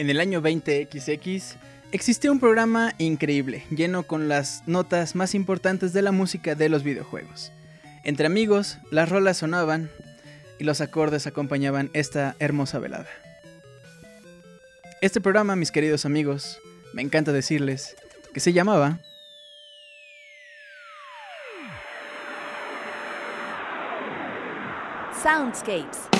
En el año 20XX existió un programa increíble, lleno con las notas más importantes de la música de los videojuegos. Entre amigos, las rolas sonaban y los acordes acompañaban esta hermosa velada. Este programa, mis queridos amigos, me encanta decirles que se llamaba Soundscapes.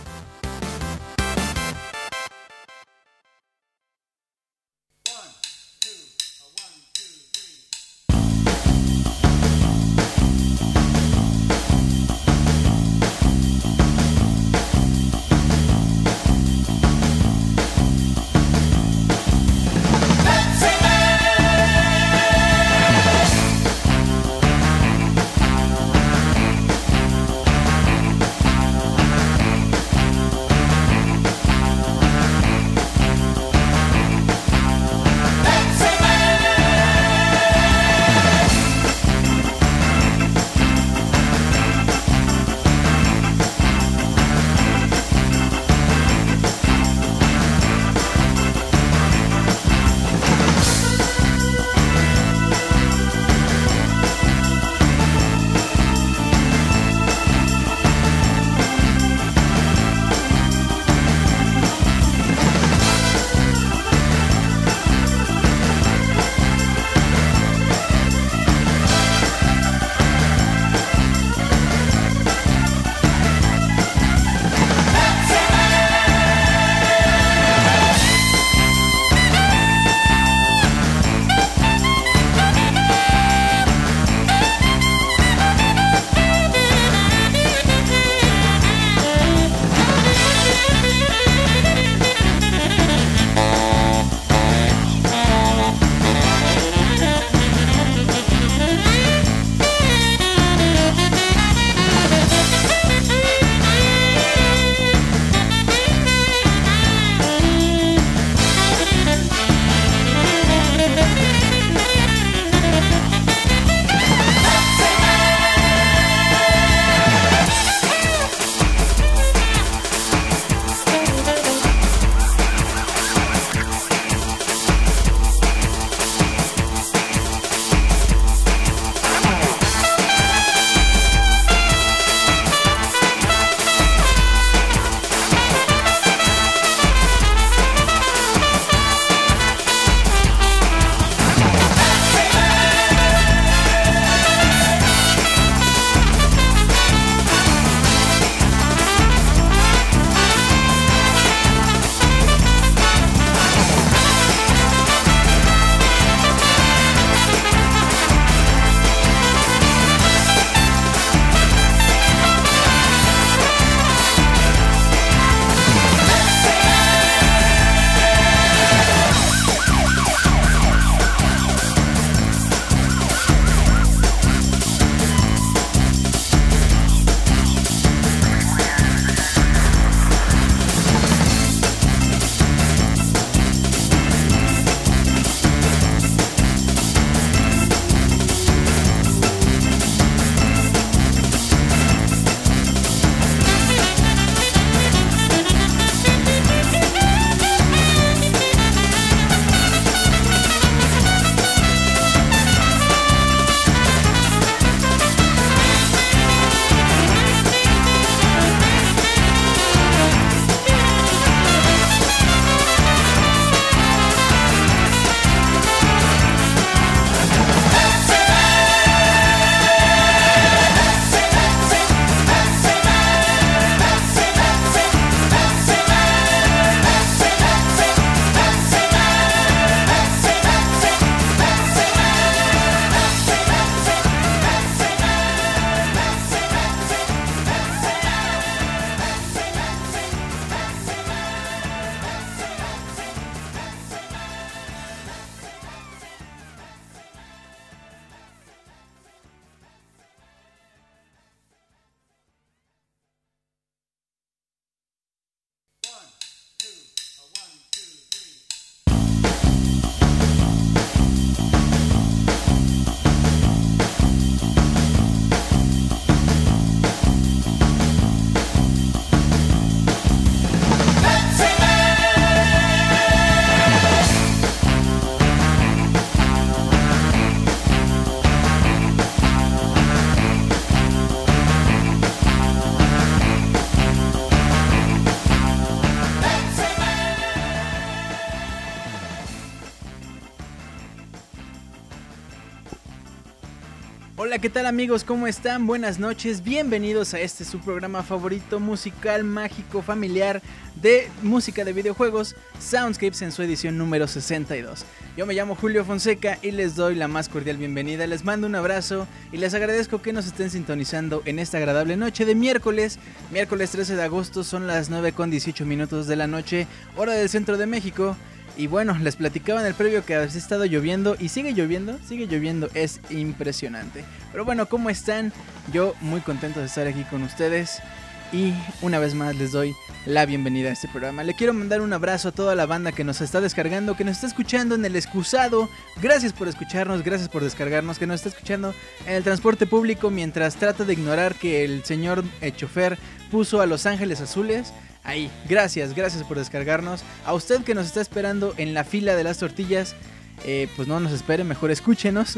¿Qué tal amigos? ¿Cómo están? Buenas noches, bienvenidos a este su programa favorito musical, mágico, familiar de música de videojuegos, Soundscapes en su edición número 62. Yo me llamo Julio Fonseca y les doy la más cordial bienvenida, les mando un abrazo y les agradezco que nos estén sintonizando en esta agradable noche de miércoles, miércoles 13 de agosto, son las 9 con 18 minutos de la noche, hora del centro de México. Y bueno, les platicaba en el previo que ha estado lloviendo y sigue lloviendo, sigue lloviendo, es impresionante. Pero bueno, ¿cómo están? Yo muy contento de estar aquí con ustedes y una vez más les doy la bienvenida a este programa. Le quiero mandar un abrazo a toda la banda que nos está descargando, que nos está escuchando en el excusado. Gracias por escucharnos, gracias por descargarnos, que nos está escuchando en el transporte público mientras trata de ignorar que el señor eh, chofer puso a Los Ángeles Azules. Ahí, gracias, gracias por descargarnos. A usted que nos está esperando en la fila de las tortillas, eh, pues no nos espere, mejor escúchenos.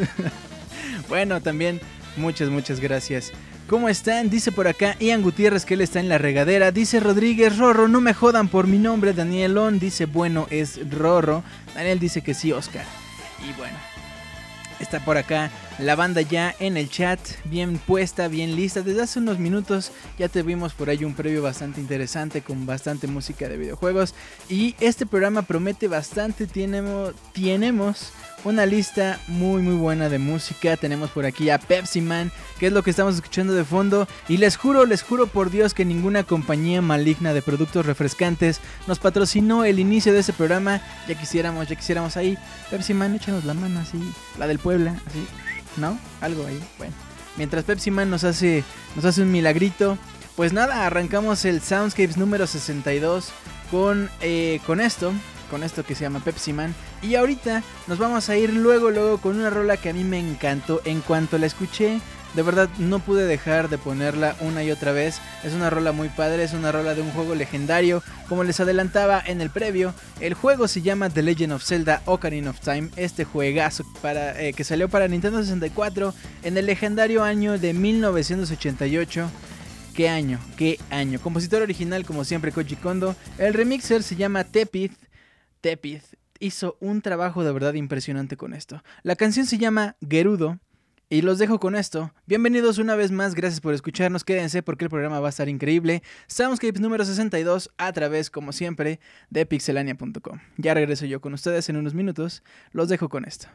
bueno, también muchas, muchas gracias. ¿Cómo están? Dice por acá Ian Gutiérrez que él está en la regadera. Dice Rodríguez Rorro, no me jodan por mi nombre. Danielón dice, bueno, es Rorro. Daniel dice que sí, Oscar. Y bueno, está por acá la banda ya en el chat, bien puesta, bien lista. Desde hace unos minutos ya te vimos por ahí un previo bastante interesante con bastante música de videojuegos. Y este programa promete bastante. Tenemos, tenemos una lista muy muy buena de música. Tenemos por aquí a Pepsi Man, que es lo que estamos escuchando de fondo. Y les juro, les juro por Dios que ninguna compañía maligna de productos refrescantes nos patrocinó el inicio de ese programa. Ya quisiéramos, ya quisiéramos ahí. Pepsi Man, échanos la mano así. La del Puebla, así. ¿No? Algo ahí. Bueno. Mientras Pepsi Man nos hace, nos hace un milagrito. Pues nada, arrancamos el Soundscapes número 62 con, eh, con esto con esto que se llama Pepsi Man. Y ahorita nos vamos a ir luego, luego con una rola que a mí me encantó. En cuanto la escuché, de verdad no pude dejar de ponerla una y otra vez. Es una rola muy padre, es una rola de un juego legendario. Como les adelantaba en el previo, el juego se llama The Legend of Zelda Ocarina of Time. Este juegazo para, eh, que salió para Nintendo 64 en el legendario año de 1988. ¿Qué año? ¿Qué año? Compositor original como siempre Koji Kondo. El remixer se llama Tepith Tepith hizo un trabajo de verdad impresionante con esto. La canción se llama Gerudo y los dejo con esto. Bienvenidos una vez más, gracias por escucharnos, quédense porque el programa va a estar increíble. Soundscapes número 62 a través, como siempre, de pixelania.com. Ya regreso yo con ustedes en unos minutos, los dejo con esto.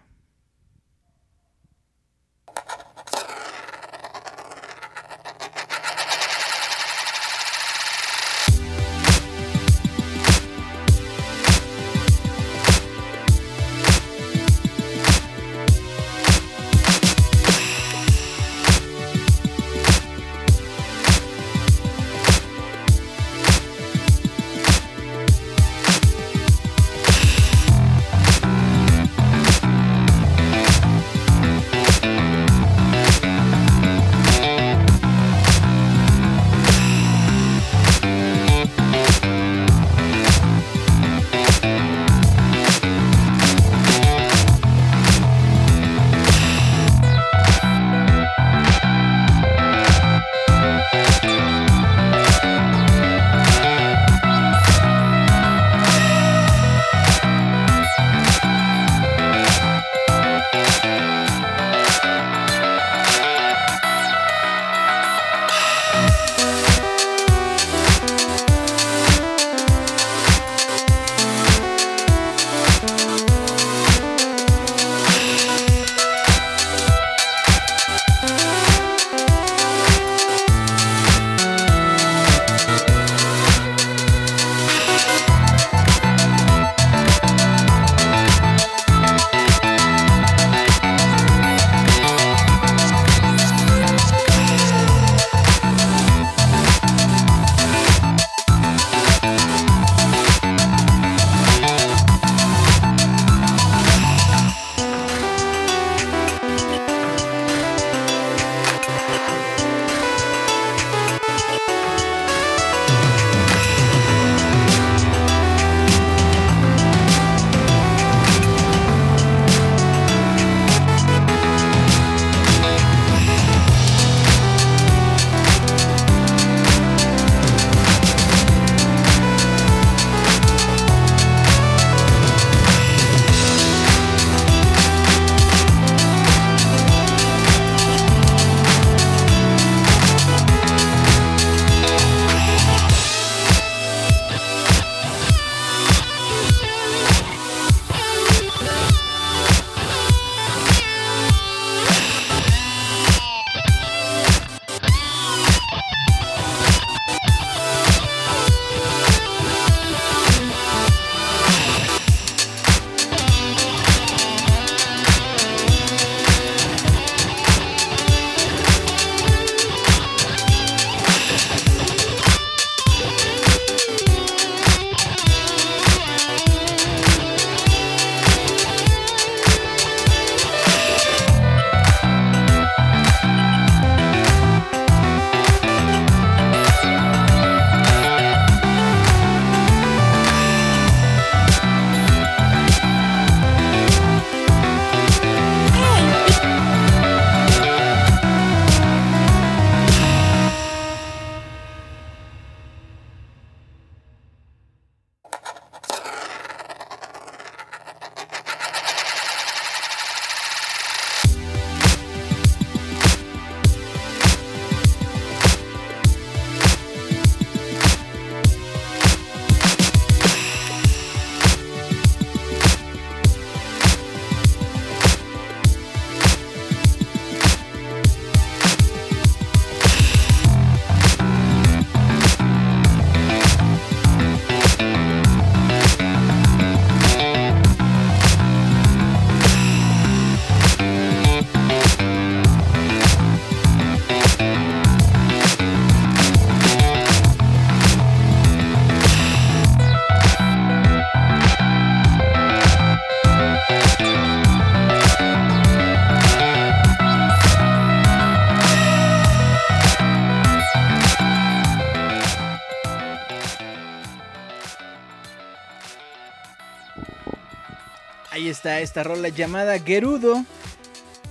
Esta rola llamada Gerudo.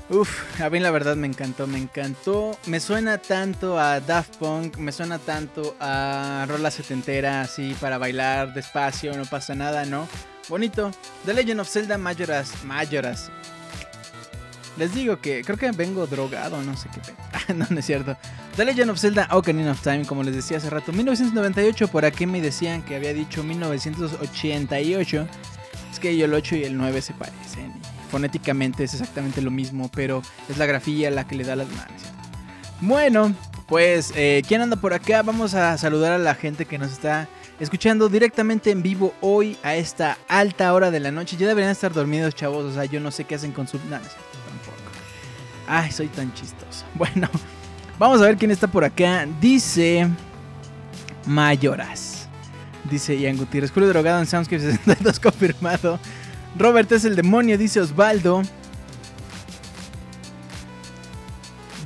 Uf, a mí la verdad me encantó, me encantó. Me suena tanto a Daft Punk, me suena tanto a rola setentera, así para bailar despacio, no pasa nada, ¿no? Bonito. The Legend of Zelda Majoras, Majoras. Les digo que creo que vengo drogado, no sé qué. no, no es cierto. The Legend of Zelda Ocarina of Time, como les decía hace rato. 1998, por aquí me decían que había dicho 1988. Es que el 8 y el 9 se parecen fonéticamente es exactamente lo mismo, pero es la grafía la que le da las manos. Bueno, pues, eh, ¿quién anda por acá? Vamos a saludar a la gente que nos está escuchando directamente en vivo hoy a esta alta hora de la noche. Ya deberían estar dormidos, chavos. O sea, yo no sé qué hacen con su. No, tampoco. Ay, soy tan chistoso. Bueno, vamos a ver quién está por acá. Dice. Mayoras. Dice Ian Gutiérrez. Julio drogado en Soundscape 62 confirmado. Robert es el demonio, dice Osvaldo.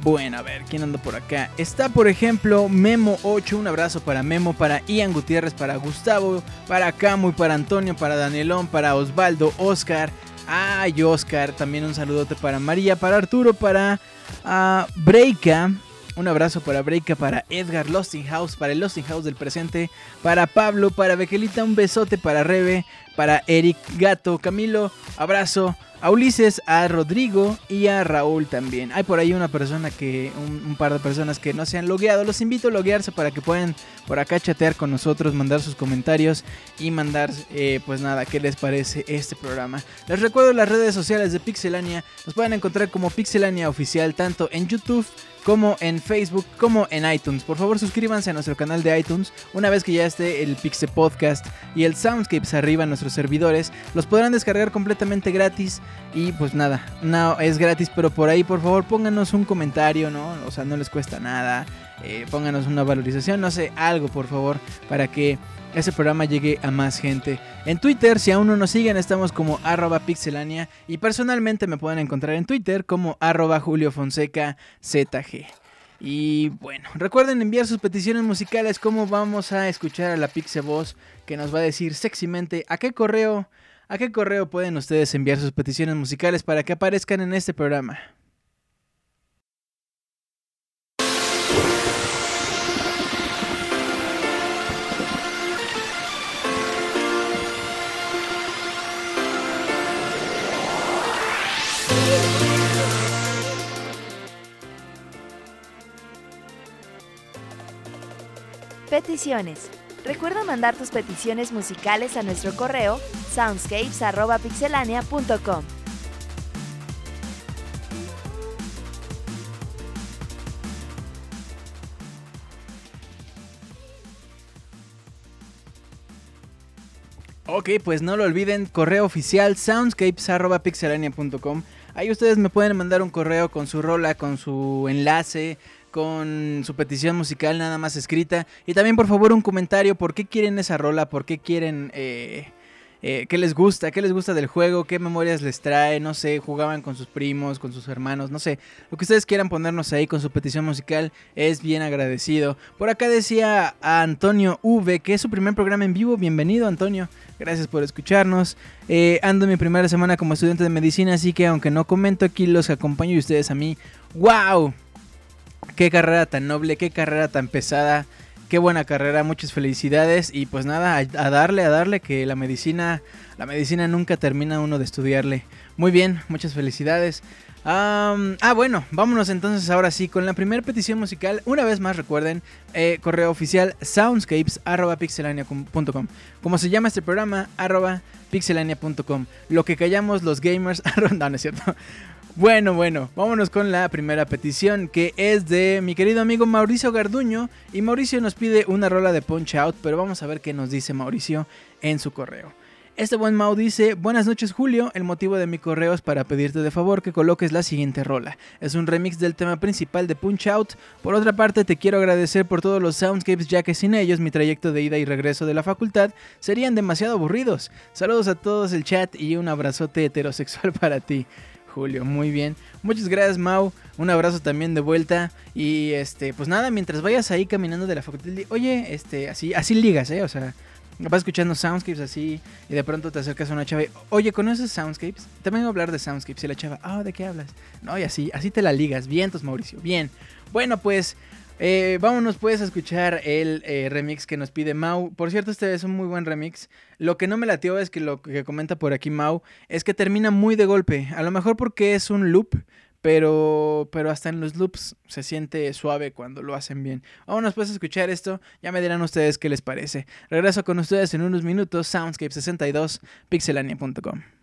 Bueno, a ver, ¿quién anda por acá? Está, por ejemplo, Memo8. Un abrazo para Memo, para Ian Gutiérrez, para Gustavo, para Camu para Antonio, para Danielón, para Osvaldo, Oscar. Ay, Oscar. También un saludote para María, para Arturo, para uh, Breika. Un abrazo para Breika, para Edgar House, para el House del presente, para Pablo, para Bequelita, un besote para Rebe, para Eric Gato, Camilo, abrazo, a Ulises, a Rodrigo y a Raúl también. Hay por ahí una persona que, un, par de personas que no se han logueado. Los invito a loguearse para que puedan por acá chatear con nosotros, mandar sus comentarios y mandar, eh, pues nada, qué les parece este programa. Les recuerdo las redes sociales de Pixelania. Nos pueden encontrar como Pixelania Oficial tanto en YouTube como en Facebook, como en iTunes. Por favor, suscríbanse a nuestro canal de iTunes. Una vez que ya esté el Pixel Podcast y el Soundscapes arriba en nuestros servidores, los podrán descargar completamente gratis. Y pues nada, no es gratis, pero por ahí, por favor, pónganos un comentario, ¿no? O sea, no les cuesta nada. Eh, pónganos una valorización, no sé, algo, por favor, para que ese programa llegue a más gente. En Twitter, si aún no nos siguen, estamos como arroba pixelania y personalmente me pueden encontrar en Twitter como arroba Julio Fonseca ZG. Y bueno, recuerden enviar sus peticiones musicales, como vamos a escuchar a la Pixe Voz que nos va a decir sexymente a qué correo, a qué correo pueden ustedes enviar sus peticiones musicales para que aparezcan en este programa. Peticiones. Recuerda mandar tus peticiones musicales a nuestro correo soundscapes.pixelania.com. Ok, pues no lo olviden, correo oficial soundscapes.pixelania.com. Ahí ustedes me pueden mandar un correo con su rola, con su enlace, con su petición musical nada más escrita. Y también por favor un comentario, ¿por qué quieren esa rola? ¿Por qué quieren... Eh, eh, qué les gusta, qué les gusta del juego, qué memorias les trae, no sé, jugaban con sus primos, con sus hermanos, no sé, lo que ustedes quieran ponernos ahí con su petición musical es bien agradecido. Por acá decía a Antonio V que es su primer programa en vivo, bienvenido Antonio, gracias por escucharnos. Eh, ando mi primera semana como estudiante de medicina, así que aunque no comento aquí, los acompaño y ustedes a mí. ¡Wow! Qué carrera tan noble, qué carrera tan pesada, qué buena carrera, muchas felicidades y pues nada, a, darle, a darle que la medicina, la medicina nunca termina uno de estudiarle. Muy bien, muchas felicidades. ah, bueno, vámonos entonces ahora sí con la primera petición musical. Una vez más recuerden, eh, correo oficial soundscapes.pixelania.com. Como se llama este programa, pixelania.com. Lo que callamos los gamers, no, no es cierto. Bueno, bueno, vámonos con la primera petición que es de mi querido amigo Mauricio Garduño y Mauricio nos pide una rola de Punch Out, pero vamos a ver qué nos dice Mauricio en su correo. Este buen Mau dice, buenas noches Julio, el motivo de mi correo es para pedirte de favor que coloques la siguiente rola. Es un remix del tema principal de Punch Out. Por otra parte, te quiero agradecer por todos los soundscapes ya que sin ellos mi trayecto de ida y regreso de la facultad serían demasiado aburridos. Saludos a todos el chat y un abrazote heterosexual para ti. Julio, muy bien. Muchas gracias, Mau. Un abrazo también de vuelta. Y este, pues nada, mientras vayas ahí caminando de la facultad, oye, este, así, así ligas, eh. O sea, vas escuchando soundscapes así y de pronto te acercas a una chava y, oye, ¿conoces soundscapes? También voy a hablar de soundscapes y la chava, ah, ¿de qué hablas? No, y así, así te la ligas. Vientos, Mauricio, bien. Bueno, pues eh, vámonos pues a escuchar el eh, remix que nos pide Mau. Por cierto, este es un muy buen remix. Lo que no me latió es que lo que comenta por aquí Mau es que termina muy de golpe. A lo mejor porque es un loop, pero, pero hasta en los loops se siente suave cuando lo hacen bien. Vámonos pues a escuchar esto, ya me dirán ustedes qué les parece. Regreso con ustedes en unos minutos, Soundscape62, pixelania.com.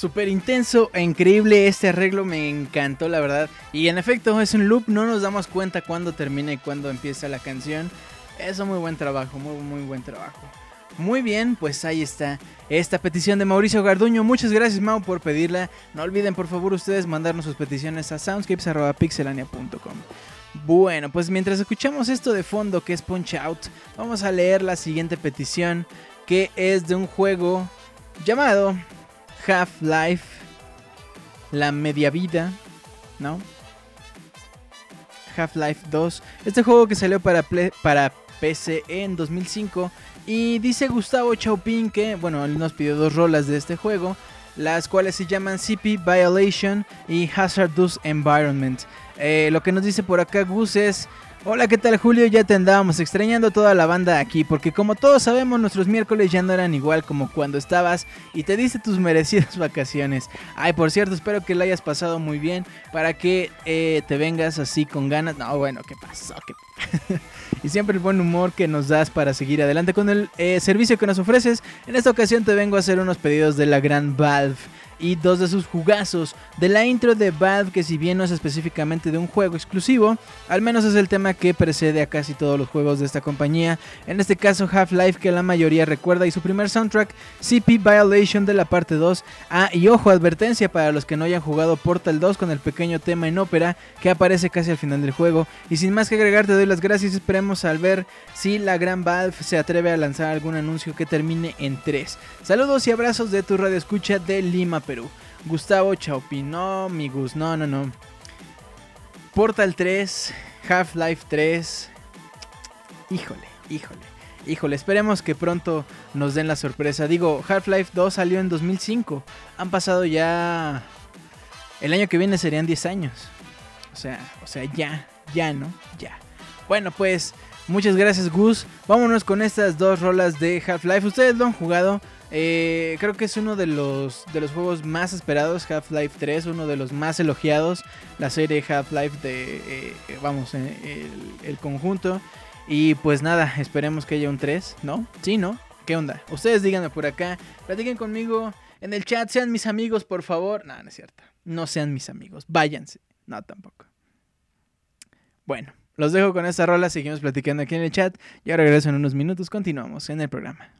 Súper intenso e increíble este arreglo, me encantó la verdad. Y en efecto es un loop, no nos damos cuenta cuándo termina y cuándo empieza la canción. Eso muy buen trabajo, muy muy buen trabajo. Muy bien, pues ahí está esta petición de Mauricio Garduño. Muchas gracias Mau por pedirla. No olviden por favor ustedes mandarnos sus peticiones a soundscapes.pixelania.com. Bueno, pues mientras escuchamos esto de fondo que es Punch Out, vamos a leer la siguiente petición que es de un juego llamado Half-Life, la media vida, ¿no? Half-Life 2, este juego que salió para, para PC en 2005 y dice Gustavo Chaupin que, bueno, él nos pidió dos rolas de este juego, las cuales se llaman CP Violation y Hazardous Environment. Eh, lo que nos dice por acá Gus es Hola, ¿qué tal Julio? Ya te andábamos extrañando toda la banda aquí, porque como todos sabemos, nuestros miércoles ya no eran igual como cuando estabas y te diste tus merecidas vacaciones. Ay, por cierto, espero que la hayas pasado muy bien para que eh, te vengas así con ganas. No, bueno, ¿qué pasó? y siempre el buen humor que nos das para seguir adelante con el eh, servicio que nos ofreces. En esta ocasión te vengo a hacer unos pedidos de la gran Valve y dos de sus jugazos de la intro de Valve que si bien no es específicamente de un juego exclusivo, al menos es el tema que precede a casi todos los juegos de esta compañía, en este caso Half-Life que la mayoría recuerda y su primer soundtrack CP Violation de la parte 2. Ah, y ojo, advertencia para los que no hayan jugado Portal 2 con el pequeño tema en ópera que aparece casi al final del juego. Y sin más que agregar te doy las gracias, esperemos al ver si la gran Valve se atreve a lanzar algún anuncio que termine en 3. Saludos y abrazos de tu radio escucha de Lima, Perú. Gustavo Chaupin, no, mi Gus, no, no, no. Portal 3, Half-Life 3. Híjole, híjole, híjole. Esperemos que pronto nos den la sorpresa. Digo, Half-Life 2 salió en 2005. Han pasado ya. El año que viene serían 10 años. O sea, o sea, ya, ya, ¿no? Ya. Bueno, pues muchas gracias, Gus. Vámonos con estas dos rolas de Half-Life. Ustedes lo han jugado. Eh, creo que es uno de los, de los juegos más esperados, Half-Life 3, uno de los más elogiados, la serie Half-Life de, eh, vamos, eh, el, conjunto. Y pues nada, esperemos que haya un 3, ¿no? Sí, ¿no? ¿Qué onda? Ustedes díganme por acá, platiquen conmigo en el chat, sean mis amigos, por favor. No, no es cierto. No sean mis amigos, váyanse. No, tampoco. Bueno, los dejo con esta rola, seguimos platicando aquí en el chat y ahora regreso en unos minutos, continuamos en el programa.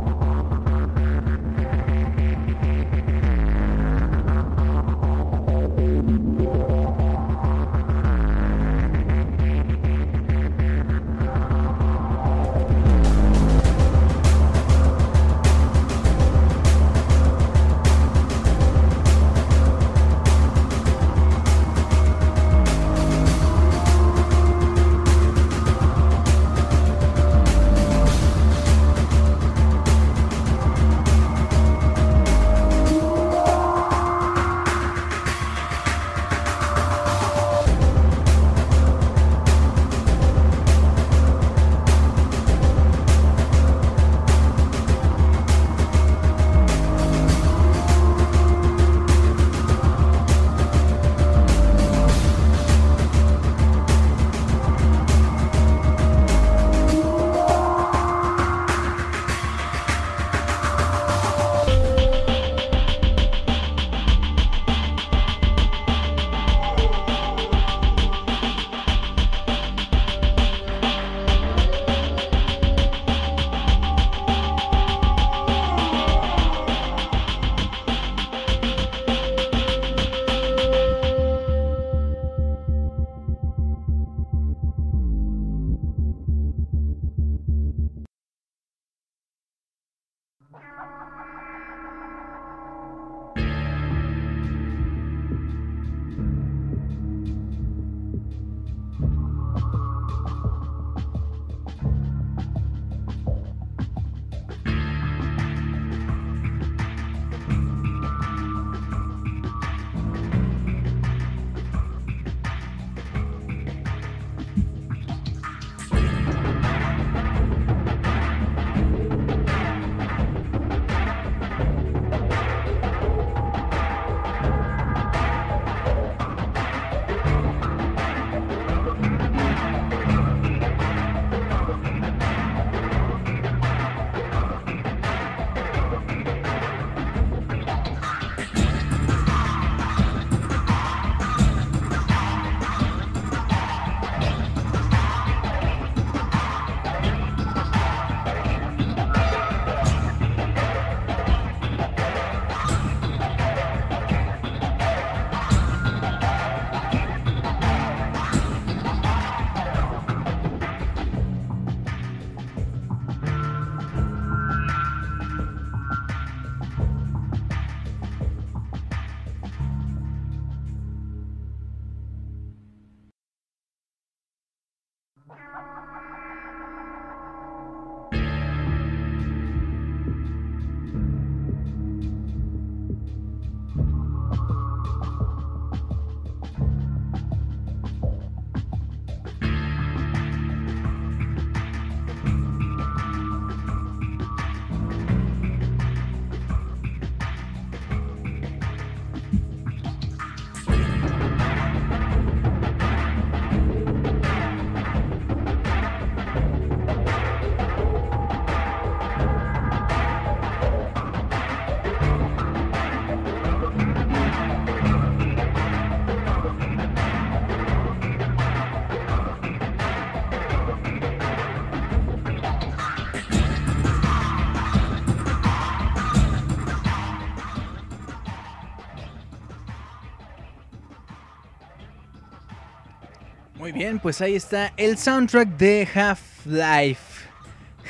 Bien, pues ahí está el soundtrack de Half-Life.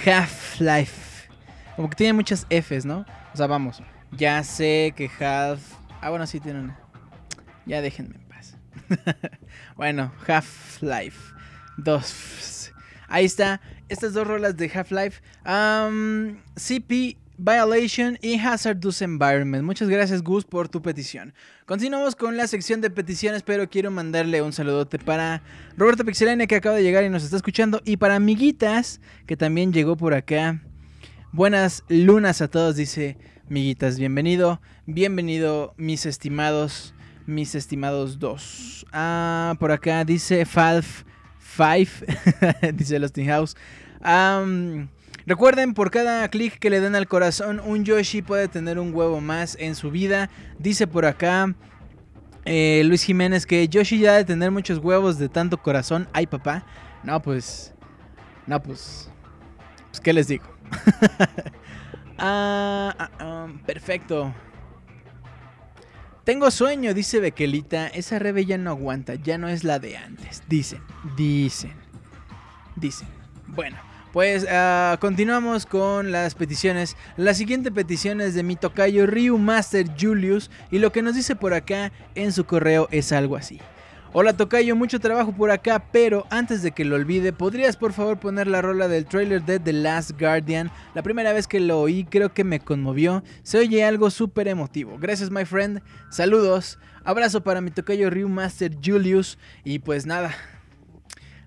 Half-Life. Como que tiene muchas Fs, ¿no? O sea, vamos. Ya sé que Half. Ah, bueno, sí tiene una. Ya déjenme en paz. bueno, Half-Life. Dos. Ahí está. Estas dos rolas de Half-Life. CP Violation y Hazardous Environment. Muchas gracias Gus por tu petición. Continuamos con la sección de peticiones, pero quiero mandarle un saludote para Roberto Pixelania que acaba de llegar y nos está escuchando y para Miguitas que también llegó por acá. Buenas lunas a todos, dice Miguitas. Bienvenido, bienvenido mis estimados, mis estimados dos. Ah, por acá dice Falf 5, dice Lusting House. Recuerden, por cada clic que le den al corazón, un Yoshi puede tener un huevo más en su vida. Dice por acá eh, Luis Jiménez que Yoshi ya de tener muchos huevos de tanto corazón. Ay, papá. No, pues. No, pues. Pues, ¿qué les digo? Ah, ah, ah, perfecto. Tengo sueño, dice Bequelita. Esa rebe ya no aguanta, ya no es la de antes. Dicen, dicen, dicen. Bueno. Pues uh, continuamos con las peticiones. La siguiente petición es de mi tocayo Ryu Master Julius y lo que nos dice por acá en su correo es algo así. Hola Tocayo, mucho trabajo por acá, pero antes de que lo olvide, ¿podrías por favor poner la rola del trailer de The Last Guardian? La primera vez que lo oí creo que me conmovió, se oye algo súper emotivo. Gracias my friend, saludos, abrazo para mi Tocayo Ryu Master Julius y pues nada.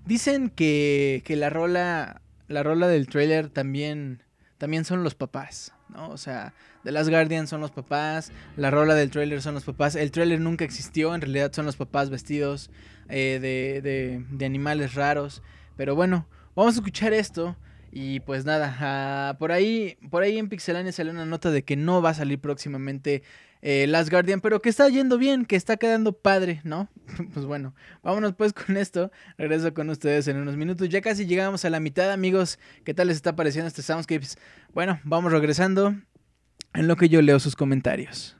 Dicen que, que la rola la rola del trailer también, también son los papás, ¿no? O sea, The Last Guardian son los papás, la rola del trailer son los papás. El trailer nunca existió, en realidad son los papás vestidos eh, de, de, de, animales raros. Pero bueno, vamos a escuchar esto. Y pues nada, ah, por ahí, por ahí en Pixelania salió una nota de que no va a salir próximamente eh, Last Guardian, pero que está yendo bien, que está quedando padre, ¿no? pues bueno, vámonos pues con esto. Regreso con ustedes en unos minutos. Ya casi llegamos a la mitad, amigos. ¿Qué tal les está pareciendo este Soundscapes? Bueno, vamos regresando en lo que yo leo sus comentarios.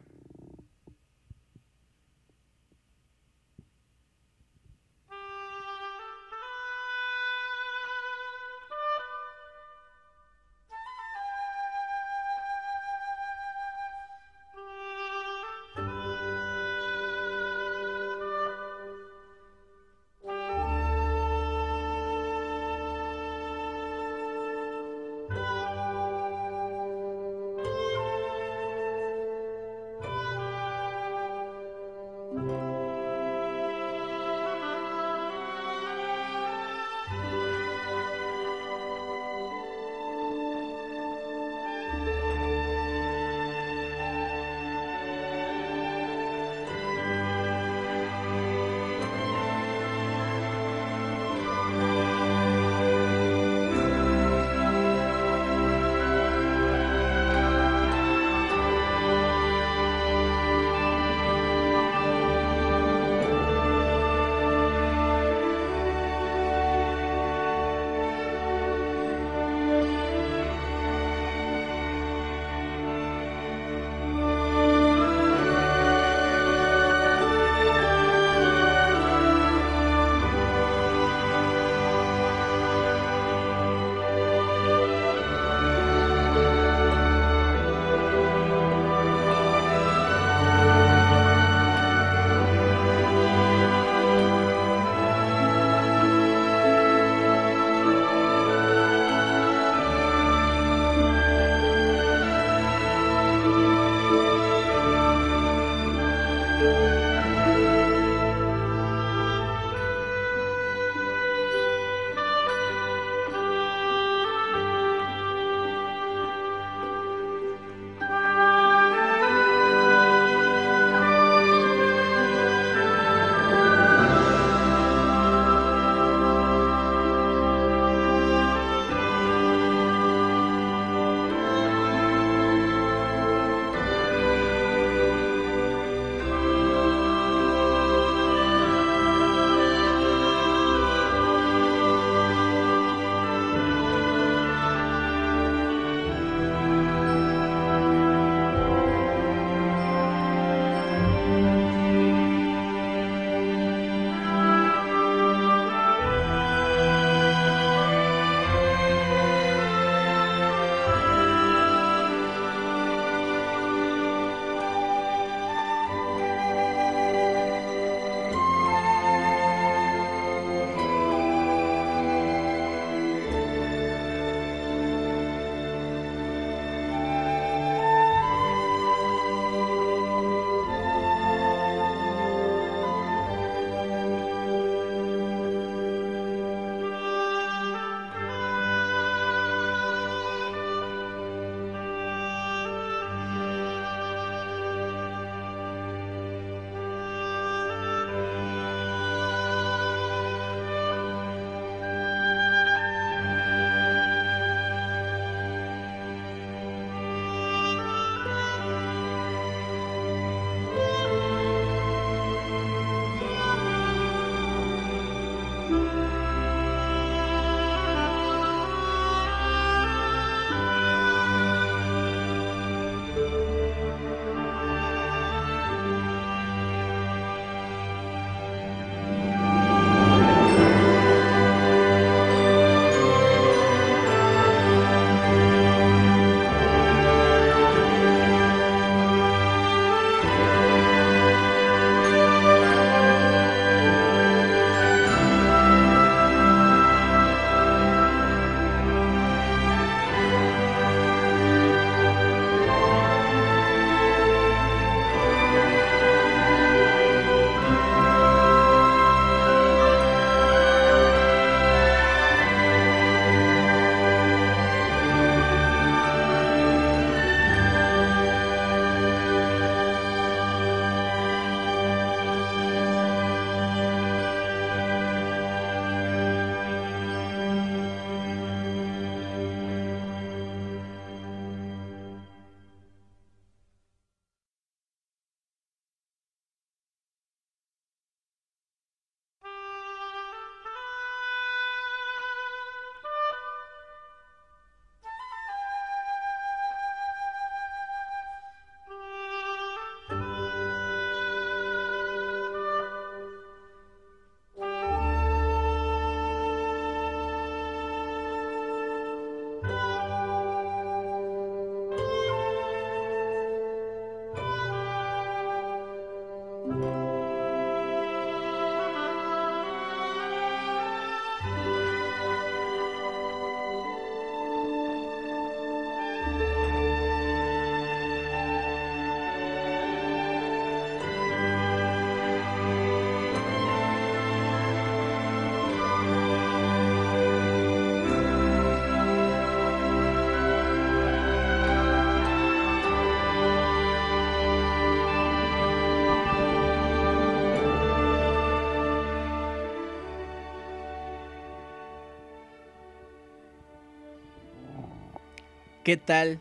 ¿Qué tal?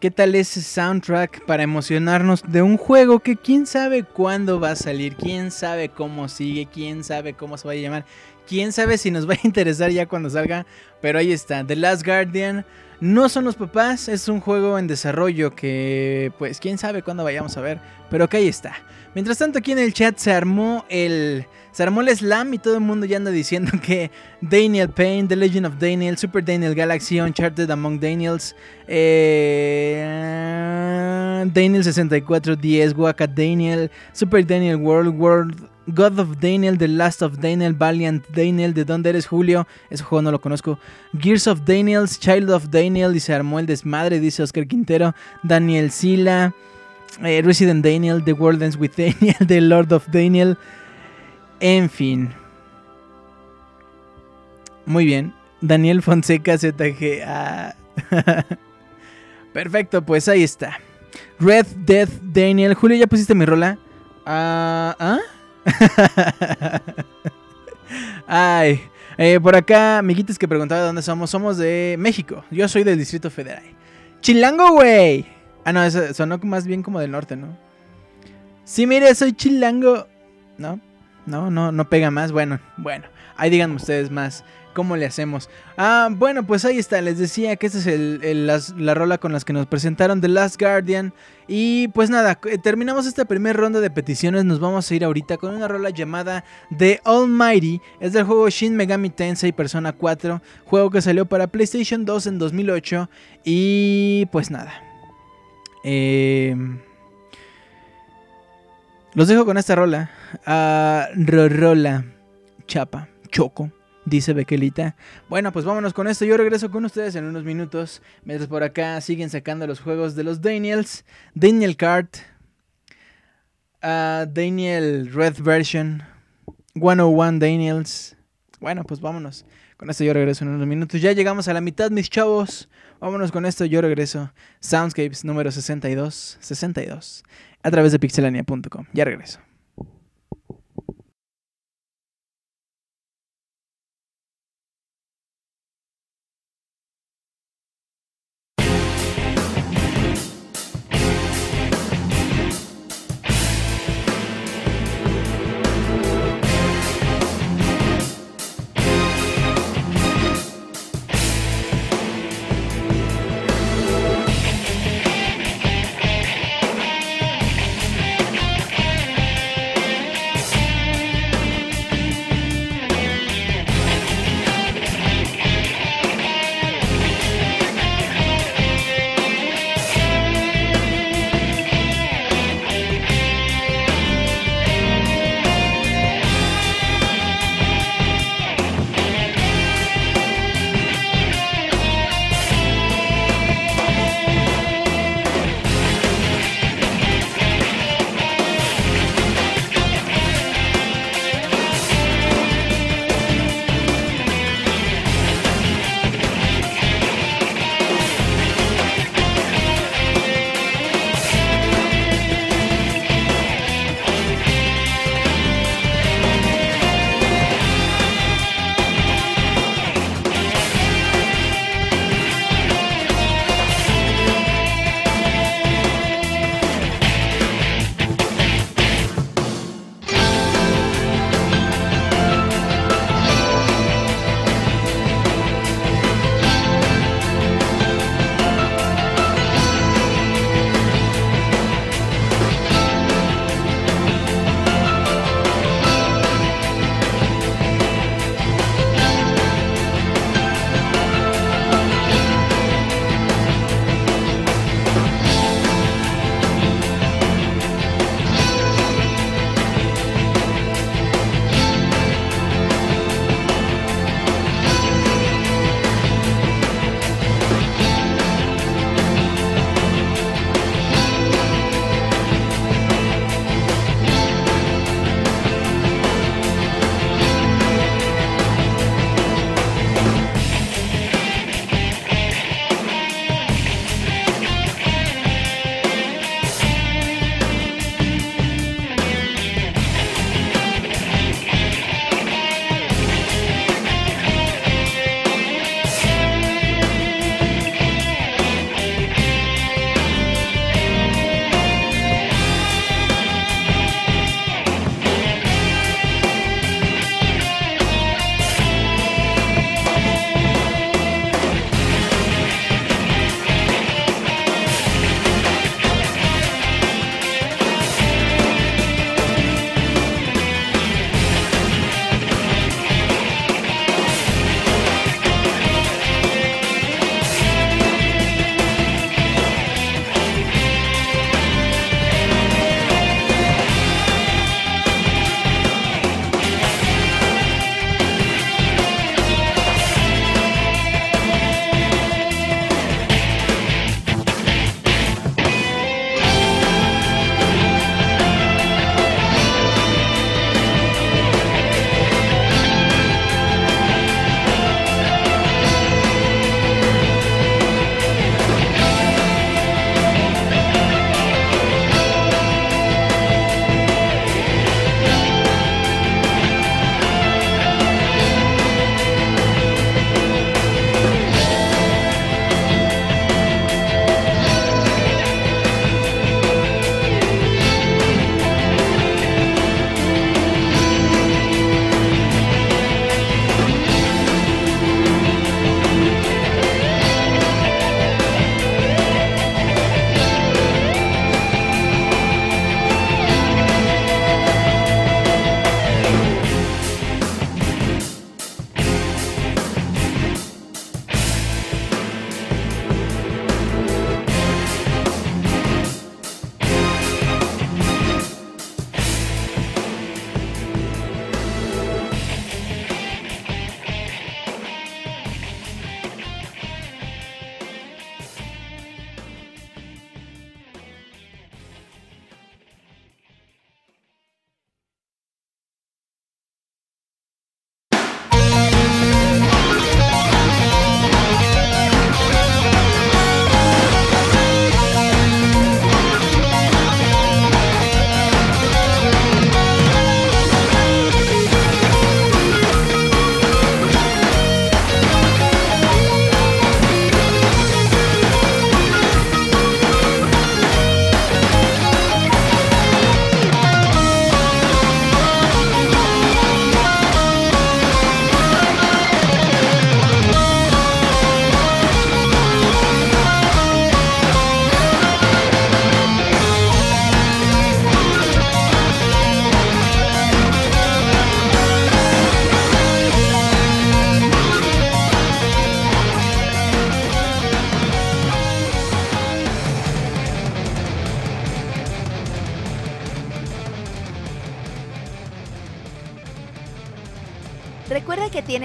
¿Qué tal ese soundtrack para emocionarnos de un juego que quién sabe cuándo va a salir? ¿Quién sabe cómo sigue? ¿Quién sabe cómo se va a llamar? ¿Quién sabe si nos va a interesar ya cuando salga? Pero ahí está, The Last Guardian. No son los papás, es un juego en desarrollo que pues quién sabe cuándo vayamos a ver, pero que ahí está. Mientras tanto aquí en el chat se armó el se armó el slam y todo el mundo ya anda diciendo que Daniel Payne, The Legend of Daniel, Super Daniel Galaxy, Uncharted Among Daniels, eh, Daniel 6410, Waka Daniel, Super Daniel World, World, God of Daniel, The Last of Daniel, Valiant Daniel, ¿de dónde eres Julio? Ese juego no lo conozco. Gears of Daniels, Child of Daniel, y se armó el desmadre, dice Oscar Quintero, Daniel Sila. Eh, Resident Daniel, The World Ends with Daniel, The Lord of Daniel, en fin. Muy bien. Daniel Fonseca ZG. Perfecto, pues ahí está. Red Death Daniel. Julio, ¿ya pusiste mi rola? Ah, ¿ah? Ay. Eh, por acá, amiguitos que preguntaba de dónde somos. Somos de México. Yo soy del Distrito Federal. Chilango, güey. Ah, no, eso sonó más bien como del norte, ¿no? Sí, mire, soy chilango. ¿No? No, no, no pega más. Bueno, bueno. Ahí digan ustedes más. ¿Cómo le hacemos? Ah, bueno, pues ahí está. Les decía que esta es la rola con las que nos presentaron The Last Guardian. Y pues nada, eh, terminamos esta primera ronda de peticiones. Nos vamos a ir ahorita con una rola llamada The Almighty. Es del juego Shin Megami Tensei Persona 4. Juego que salió para PlayStation 2 en 2008. Y pues nada. Eh, los dejo con esta rola. A Rorola Chapa, Choco, dice Bequelita. Bueno, pues vámonos con esto. Yo regreso con ustedes en unos minutos. Mientras por acá siguen sacando los juegos de los Daniels. Daniel Cart. Daniel Red Version. 101 Daniels. Bueno, pues vámonos. Con esto yo regreso en unos minutos. Ya llegamos a la mitad, mis chavos. Vámonos con esto, yo regreso. Soundscapes número 62. 62 a través de pixelania.com. Ya regreso.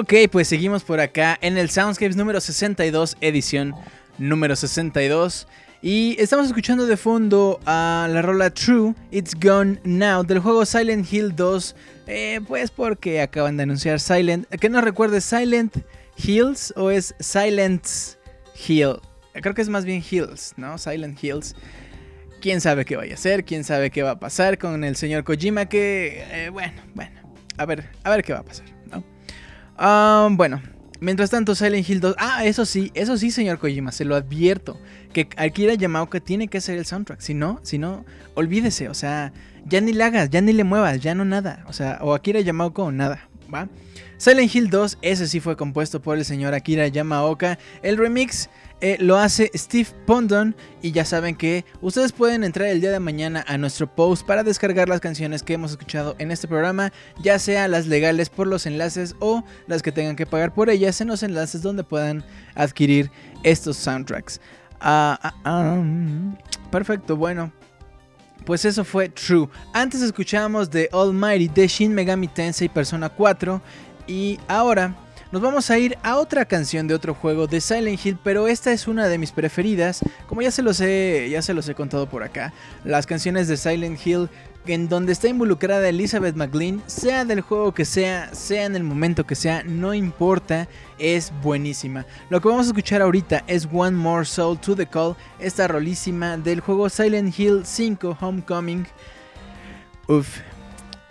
Ok, pues seguimos por acá en el Soundscapes número 62, edición número 62. Y estamos escuchando de fondo a la rola True, It's Gone Now del juego Silent Hill 2. Eh, pues porque acaban de anunciar Silent. Que no recuerde, Silent Hills o es Silent Hill. Creo que es más bien Hills, ¿no? Silent Hills. Quién sabe qué vaya a ser, quién sabe qué va a pasar con el señor Kojima. Que, eh, bueno, bueno, a ver, a ver qué va a pasar, Ah, bueno, mientras tanto, Silent Hill 2. Ah, eso sí, eso sí, señor Kojima, se lo advierto. Que Akira Yamaoka tiene que hacer el soundtrack. Si no, si no, olvídese. O sea, ya ni le hagas, ya ni le muevas, ya no nada. O sea, o Akira Yamaoka o nada, ¿va? Silent Hill 2, ese sí fue compuesto por el señor Akira Yamaoka. El remix eh, lo hace Steve Pondon y ya saben que ustedes pueden entrar el día de mañana a nuestro post para descargar las canciones que hemos escuchado en este programa, ya sea las legales por los enlaces o las que tengan que pagar por ellas en los enlaces donde puedan adquirir estos soundtracks. Ah, ah, ah, mm, perfecto, bueno. Pues eso fue True. Antes escuchábamos de Almighty de Shin Megami Tensei Persona 4 y ahora nos vamos a ir a otra canción de otro juego de Silent Hill, pero esta es una de mis preferidas. Como ya se los he, ya se los he contado por acá, las canciones de Silent Hill en donde está involucrada Elizabeth McLean, sea del juego que sea, sea en el momento que sea, no importa, es buenísima. Lo que vamos a escuchar ahorita es One More Soul to the Call, esta rolísima del juego Silent Hill 5 Homecoming. Uf,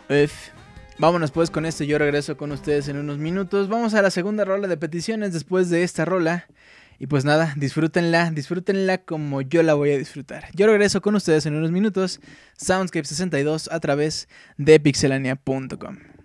uf. Vámonos pues con esto, yo regreso con ustedes en unos minutos. Vamos a la segunda rola de peticiones después de esta rola. Y pues nada, disfrútenla, disfrútenla como yo la voy a disfrutar. Yo regreso con ustedes en unos minutos. Soundscape 62 a través de pixelania.com.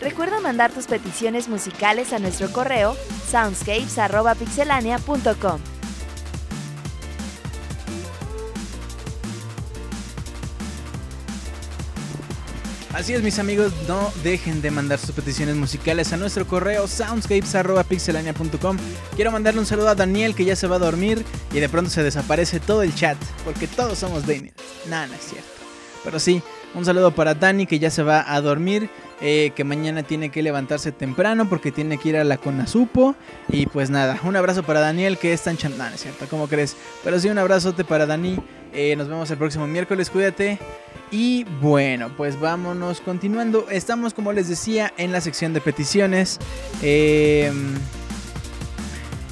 Recuerda mandar tus peticiones musicales a nuestro correo soundscapes.pixelania.com. Así es, mis amigos, no dejen de mandar sus peticiones musicales a nuestro correo soundscapes.pixelania.com. Quiero mandarle un saludo a Daniel que ya se va a dormir y de pronto se desaparece todo el chat, porque todos somos Daniel. Nada, no es cierto. Pero sí, un saludo para Dani que ya se va a dormir, eh, que mañana tiene que levantarse temprano porque tiene que ir a la Conasupo. Y pues nada, un abrazo para Daniel que es tan chan... Nada, no cierto, ¿cómo crees? Pero sí, un abrazote para Dani. Eh, nos vemos el próximo miércoles, cuídate. Y bueno, pues vámonos continuando. Estamos, como les decía, en la sección de peticiones. Eh,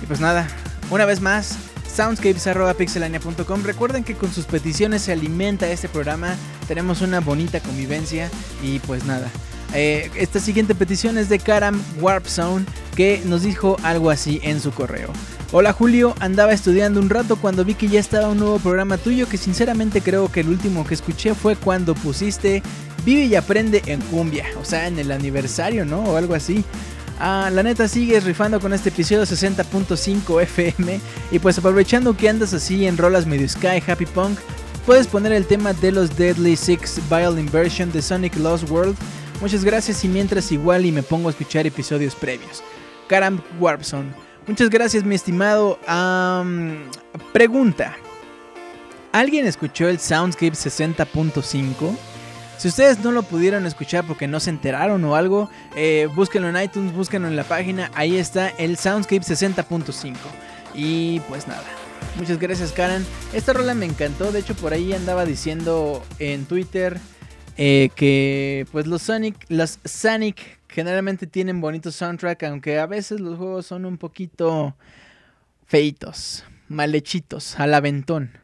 y pues nada, una vez más, soundscapes.pixelania.com. Recuerden que con sus peticiones se alimenta este programa. Tenemos una bonita convivencia. Y pues nada. Eh, esta siguiente petición es de Karam Warpzone que nos dijo algo así en su correo. Hola Julio, andaba estudiando un rato cuando vi que ya estaba un nuevo programa tuyo que sinceramente creo que el último que escuché fue cuando pusiste Vive y aprende en cumbia, o sea, en el aniversario, ¿no? O algo así. Ah, la neta sigues rifando con este episodio 60.5 FM y pues aprovechando que andas así en rolas medio sky happy punk, puedes poner el tema de los Deadly Six Violin Version de Sonic Lost World. Muchas gracias y mientras igual y me pongo a escuchar episodios previos. Karam Warpson. Muchas gracias, mi estimado. pregunta: ¿Alguien escuchó el Soundscape 60.5? Si ustedes no lo pudieron escuchar porque no se enteraron o algo, eh, búsquenlo en iTunes, búsquenlo en la página. Ahí está el Soundscape 60.5. Y pues nada. Muchas gracias, Karen. Esta rola me encantó. De hecho, por ahí andaba diciendo en Twitter eh, que pues los Sonic, los Sonic generalmente tienen bonitos soundtrack, aunque a veces los juegos son un poquito feitos, malhechitos, al aventón.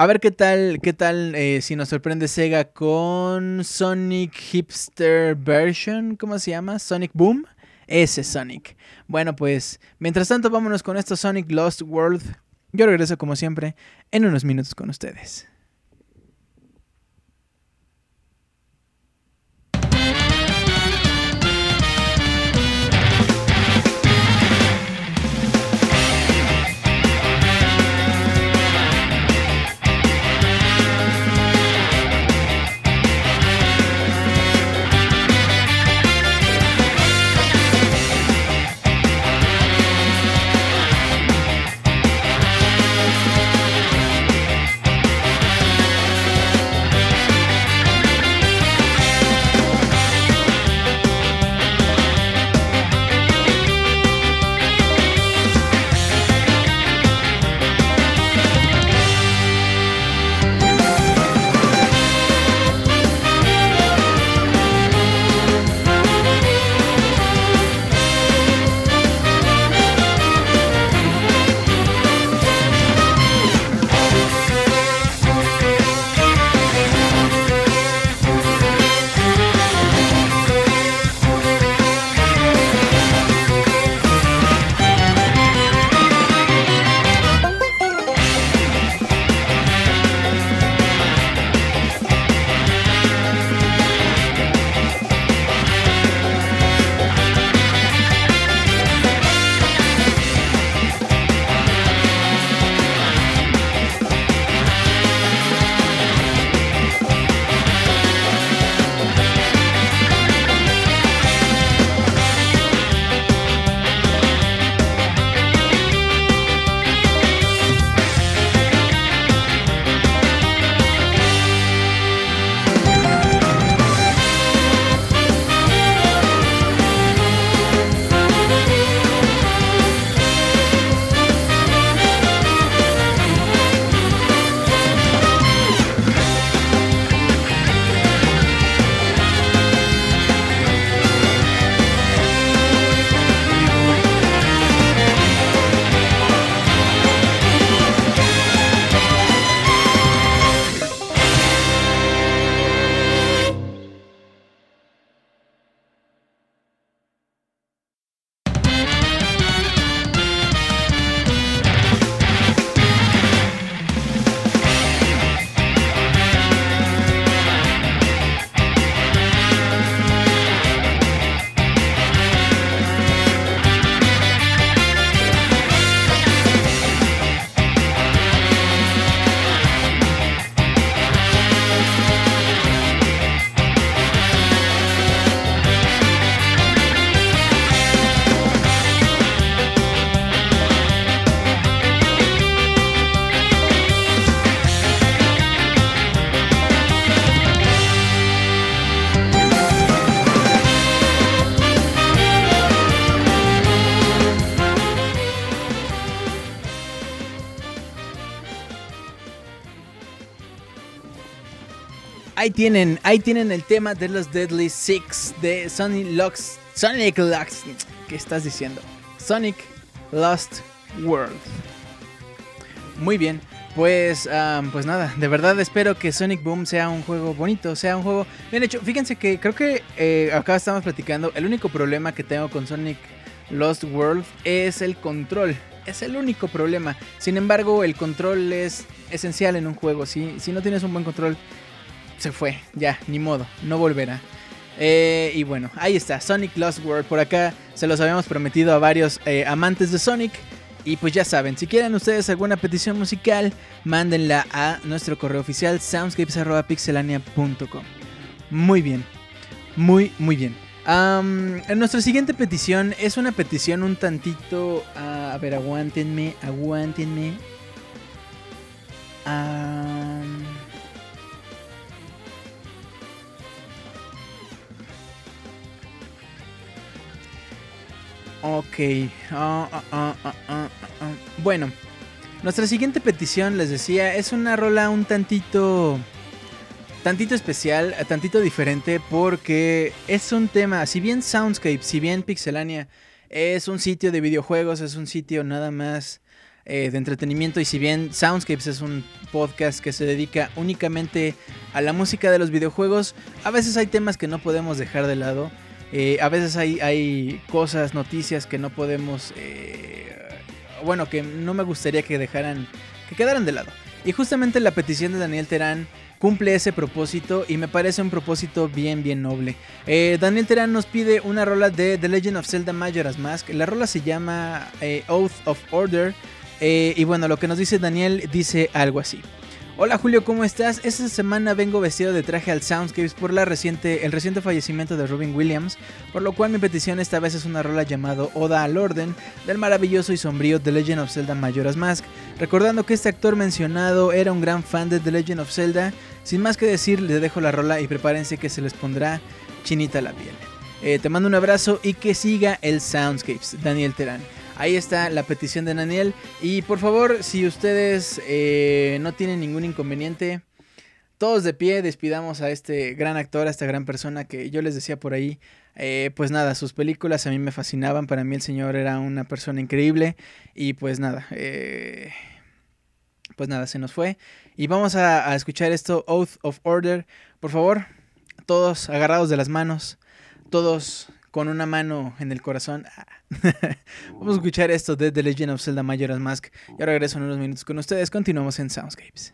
A ver qué tal, qué tal eh, si nos sorprende Sega con Sonic Hipster Version, ¿cómo se llama? Sonic Boom. Ese Sonic. Bueno, pues mientras tanto vámonos con esto Sonic Lost World. Yo regreso como siempre en unos minutos con ustedes. Ahí tienen, ahí tienen el tema de los Deadly Six de Sonic Lux, Sonic Lux, ¿qué estás diciendo? Sonic Lost World. Muy bien, pues, pues nada, de verdad espero que Sonic Boom sea un juego bonito, sea un juego bien hecho. Fíjense que creo que eh, acá estamos platicando, el único problema que tengo con Sonic Lost World es el control. Es el único problema. Sin embargo, el control es esencial en un juego. Si, si no tienes un buen control, se fue. Ya, ni modo. No volverá. Eh, y bueno, ahí está. Sonic Lost World. Por acá se los habíamos prometido a varios eh, amantes de Sonic. Y pues ya saben, si quieren ustedes alguna petición musical, mándenla a nuestro correo oficial soundscapes.pixelania.com. Muy bien, muy, muy bien. en nuestra siguiente petición es una petición un tantito... a ver, aguántenme, aguántenme. Ok. Ah, ah, ah, bueno, nuestra siguiente petición, les decía, es una rola un tantito... Tantito especial, tantito diferente, porque es un tema, si bien Soundscape, si bien Pixelania es un sitio de videojuegos, es un sitio nada más eh, de entretenimiento y si bien Soundscapes es un podcast que se dedica únicamente a la música de los videojuegos, a veces hay temas que no podemos dejar de lado. Eh, a veces hay, cosas, noticias que no podemos... Eh, bueno, que no me gustaría que dejaran... Que quedaran de lado. Y justamente la petición de Daniel Terán cumple ese propósito y me parece un propósito bien, bien noble. Eh, Daniel Terán nos pide una rola de The Legend of Zelda Majora's Mask. La rola se llama Oath of Order. y bueno, lo que nos dice Daniel dice algo así. Hola Julio, ¿cómo estás? Esta semana vengo vestido de traje al Soundscapes por la reciente, el reciente fallecimiento de Robin Williams, por lo cual mi petición esta vez es una rola llamado Oda al Orden del maravilloso y sombrío The Legend of Zelda Majora's Mask, recordando que este actor mencionado era un gran fan de The Legend of Zelda. Sin más que decir, le dejo la rola y prepárense que se les pondrá chinita la piel. Eh, te mando un abrazo y que siga el Soundscapes, Daniel Terán. Ahí está la petición de Daniel. Y por favor, si ustedes eh, no tienen ningún inconveniente, todos de pie despidamos a este gran actor, a esta gran persona que yo les decía por ahí. Eh, pues nada, sus películas a mí me fascinaban. Para mí el señor era una persona increíble. Y pues nada, eh, pues nada, se nos fue. Y vamos a escuchar esto, Oath of Order. Por favor, todos agarrados de las manos, todos con una mano en el corazón. Vamos a escuchar esto de The Legend of Zelda Majora's Mask. Y ahora regreso en unos minutos con ustedes. Continuamos en Soundscapes.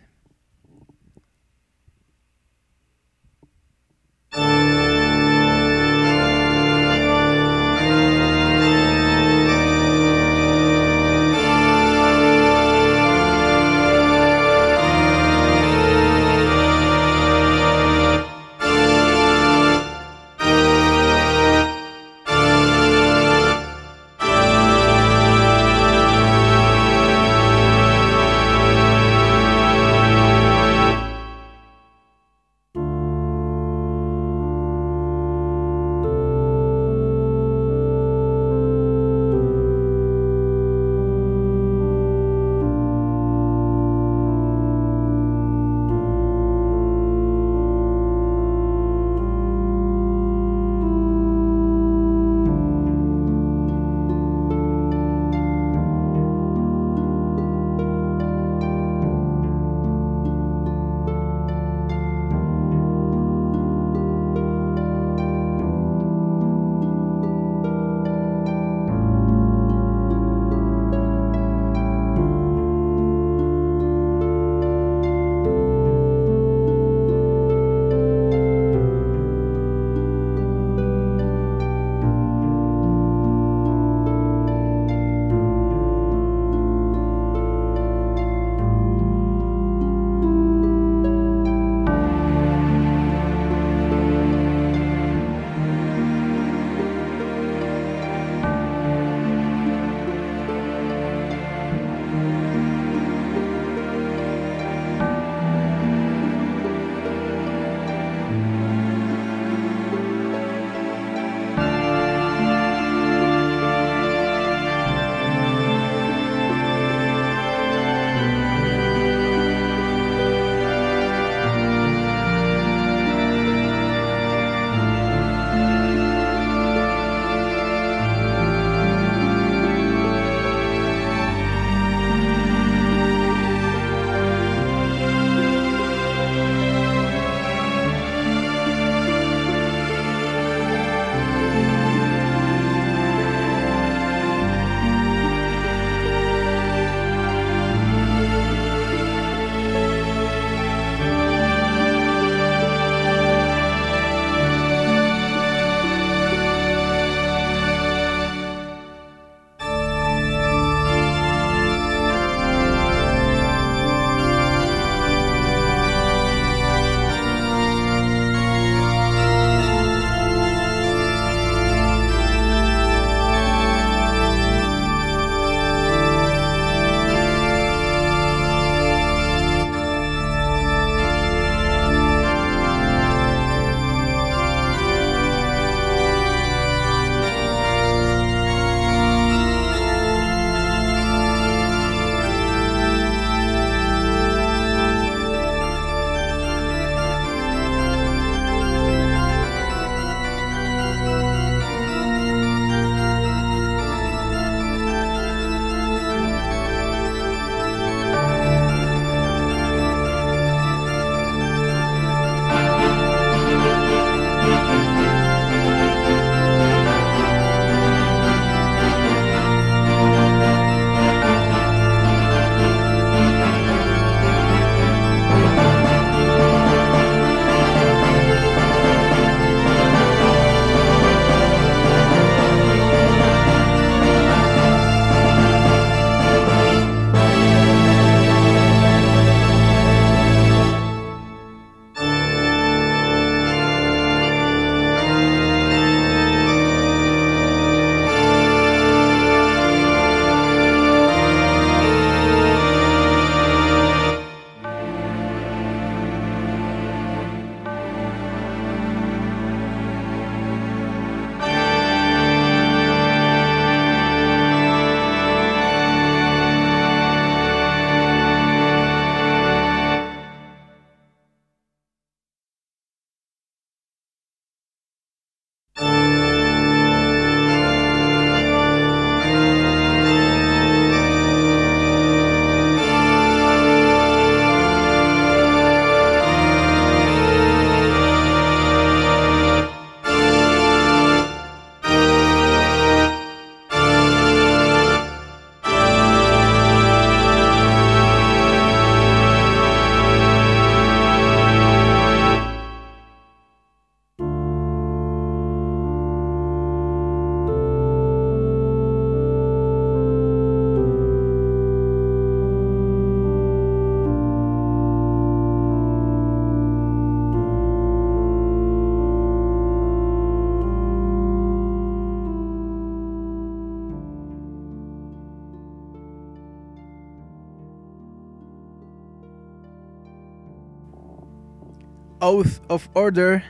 Oath of Order.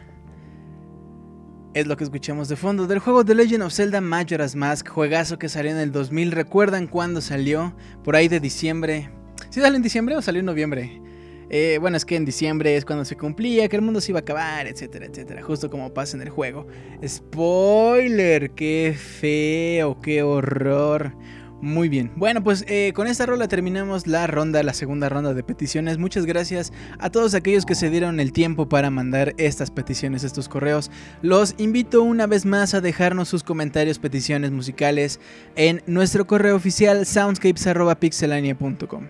Es lo que escuchamos de fondo del juego The Legend of Zelda Majora's Mask, juegazo que salió en el 2000. ¿Recuerdan cuándo salió? Por ahí de diciembre. ¿Sí salió en diciembre o salió en noviembre? Eh, bueno, es que en diciembre es cuando se cumplía que el mundo se iba a acabar, etcétera, etcétera. Justo como pasa en el juego. Spoiler, qué feo, qué horror. Muy bien. Bueno, pues eh, con esta rola terminamos la ronda, la segunda ronda de peticiones. Muchas gracias a todos aquellos que se dieron el tiempo para mandar estas peticiones, estos correos. Los invito una vez más a dejarnos sus comentarios, peticiones musicales en nuestro correo oficial soundscapes.pixelania.com.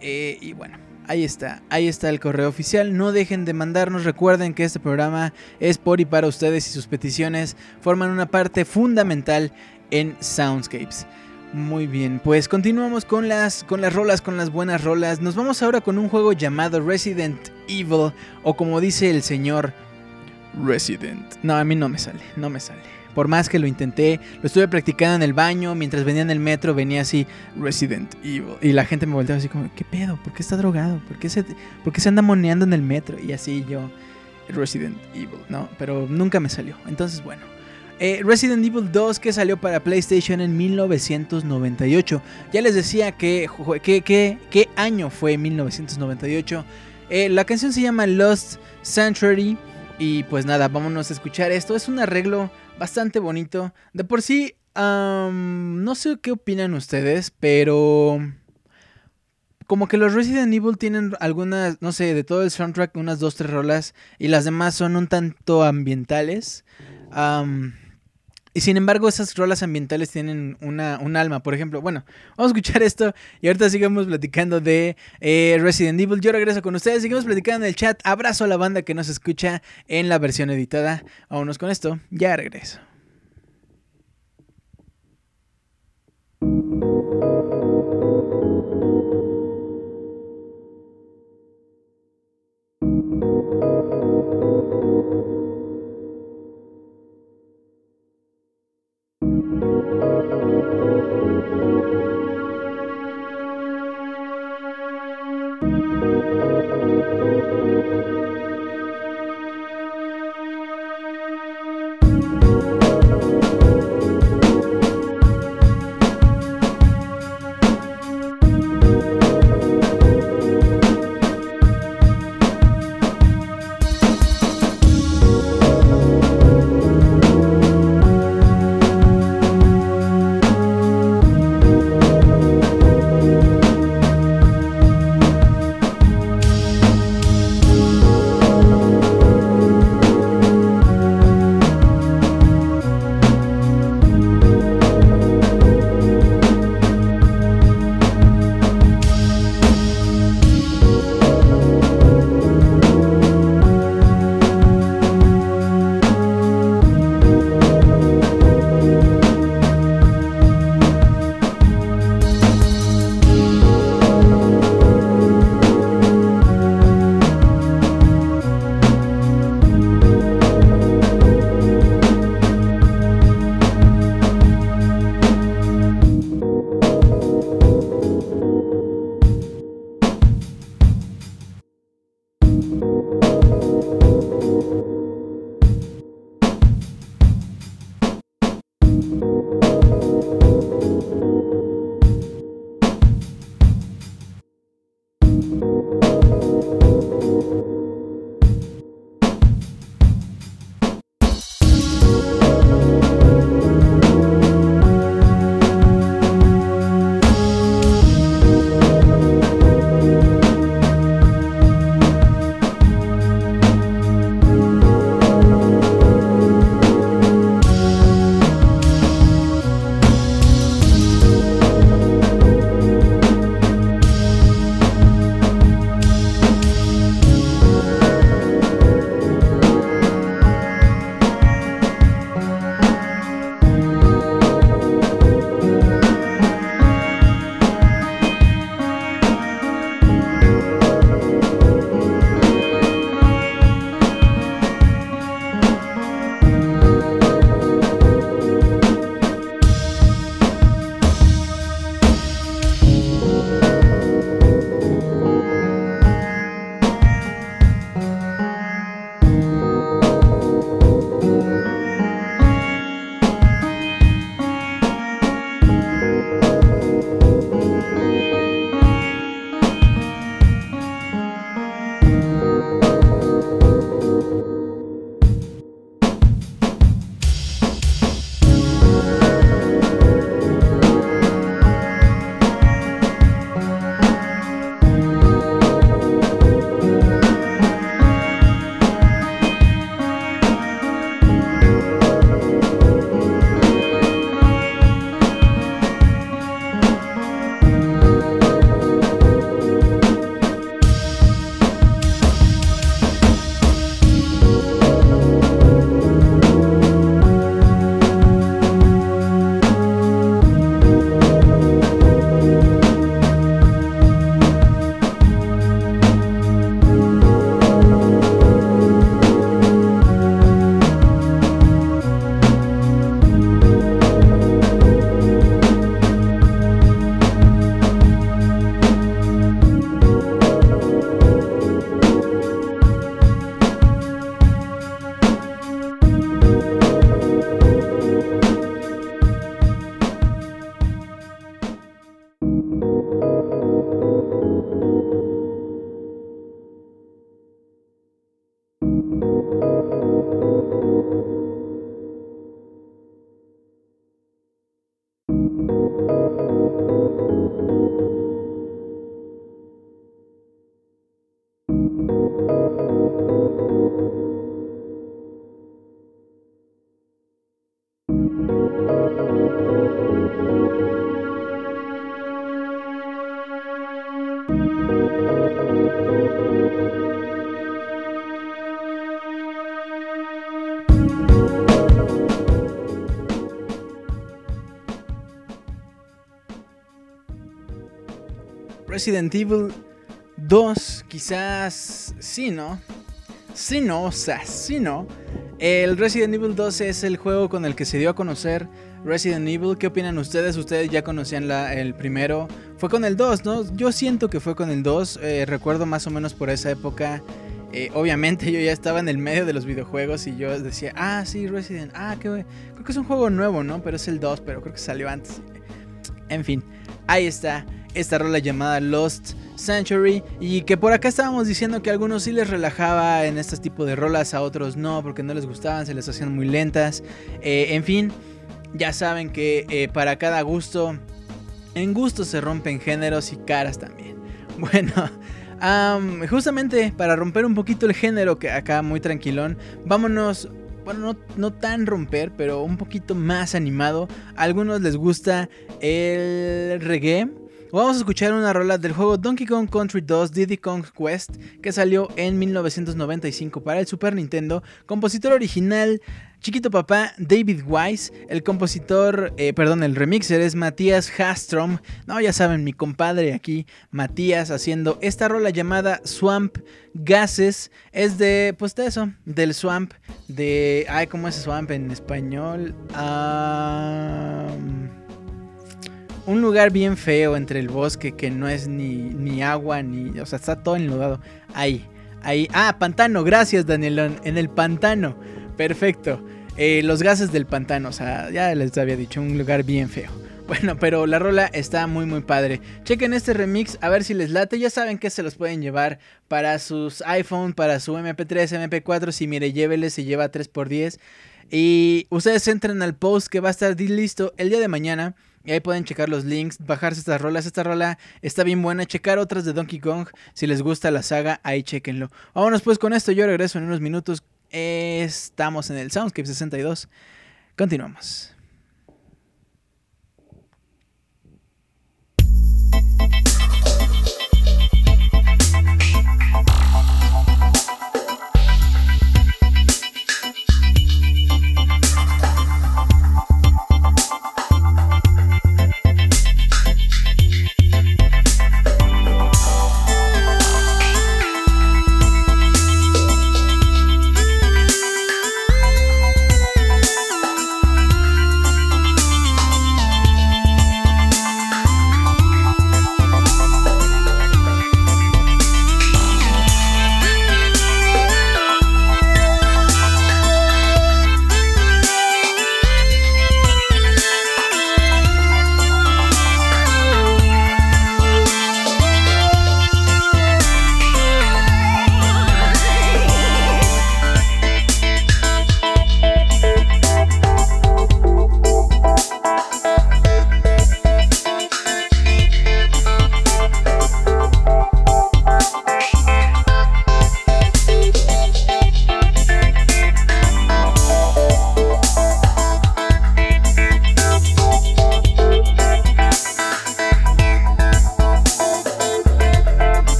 Eh, y bueno, Ahí está, ahí está el correo oficial. No dejen de mandarnos. Recuerden que este programa es por y para ustedes y sus peticiones forman una parte fundamental en Soundscapes. Muy bien, pues continuamos con las, con las rolas, con las buenas rolas. Nos vamos ahora con un juego llamado Resident Evil, o como dice el señor Resident. No, a mí no me sale, no me sale. Por más que lo intenté, lo estuve practicando en el baño, mientras venía en el metro, venía así Resident Evil. Y la gente me volteaba así como, ¿qué pedo? ¿Por qué está drogado? ¿Por qué se, por qué se anda moneando en el metro? Y así yo, Resident Evil, ¿no? Pero nunca me salió. Entonces, bueno. Eh, Resident Evil 2 que salió para PlayStation en 1998. Ya les decía que, qué año fue 1998. Eh, la canción se llama Lost Sanctuary. Y pues nada, vámonos a escuchar esto. Es un arreglo bastante bonito. De por sí, no sé qué opinan ustedes, pero como que los Resident Evil tienen algunas, no sé, de todo el soundtrack, unas dos, tres rolas, y las demás son un tanto ambientales. Y sin embargo, esas rolas ambientales tienen una, un alma. Por ejemplo, bueno, vamos a escuchar esto y ahorita sigamos platicando de eh, Resident Evil. Yo regreso con ustedes, seguimos platicando en el chat. Abrazo a la banda que nos escucha en la versión editada. Vámonos con esto, ya regreso. Resident Evil 2, quizás sí, ¿no? Sí, no, o sea, sí, no. El Resident Evil 2 es el juego con el que se dio a conocer Resident Evil. ¿Qué opinan ustedes? Ustedes ya conocían la, el primero. Fue con el 2, ¿no? Yo siento que fue con el 2. Eh, recuerdo más o menos por esa época. Eh, obviamente yo ya estaba en el medio de los videojuegos y yo decía, ah, sí, Resident. Ah, qué Creo que es un juego nuevo, ¿no? Pero es el 2, pero creo que salió antes. En fin, ahí está esta rola llamada Lost Sanctuary y que por acá estábamos diciendo que a algunos sí les relajaba en este tipo de rolas, a otros no, porque no les gustaban, se les hacían muy lentas. Eh, en fin, ya saben que eh, para cada gusto, en gusto se rompen géneros y caras también. Bueno, justamente para romper un poquito el género, que acá muy tranquilón, vámonos bueno, no, no, tan romper, pero un poquito más animado. A algunos les gusta el reggae. Vamos a escuchar una rola del juego Donkey Kong Country 2 Diddy Kong Quest que salió en 1995 para el Super Nintendo. Compositor original Chiquito Papá David Wise, el compositor, eh, perdón, el remixer es Matías Hastrom. No, ya saben, mi compadre aquí, Matías, haciendo esta rola llamada Swamp Gases. Es de, pues de eso, del Swamp, de... Ay, ¿cómo es Swamp en español? Ah un lugar bien feo entre el bosque que no es ni, ni agua, ni. O sea, está todo enlodado. Ahí, ahí. Ah, pantano, gracias, Danielón. En el pantano. Perfecto. Eh, los gases del pantano, o sea, ya les había dicho, un lugar bien feo. Bueno, pero la rola está muy muy padre. Chequen este remix a ver si les late. Ya saben que se los pueden llevar para sus iPhone, para su MP3, MP4. Si mire, llévele, se lleva 3x10. Y ustedes entren al post que va a estar listo el día de mañana. Y ahí pueden checar los links, bajarse estas rolas. Esta rola está bien buena. Checar otras de Donkey Kong. Si les gusta la saga, ahí chequenlo. Vámonos pues con esto. Yo regreso en unos minutos. Estamos en el Soundscape 62. Continuamos.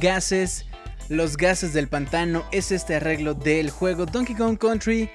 Gases, los gases del pantano, es este arreglo del juego Donkey Kong Country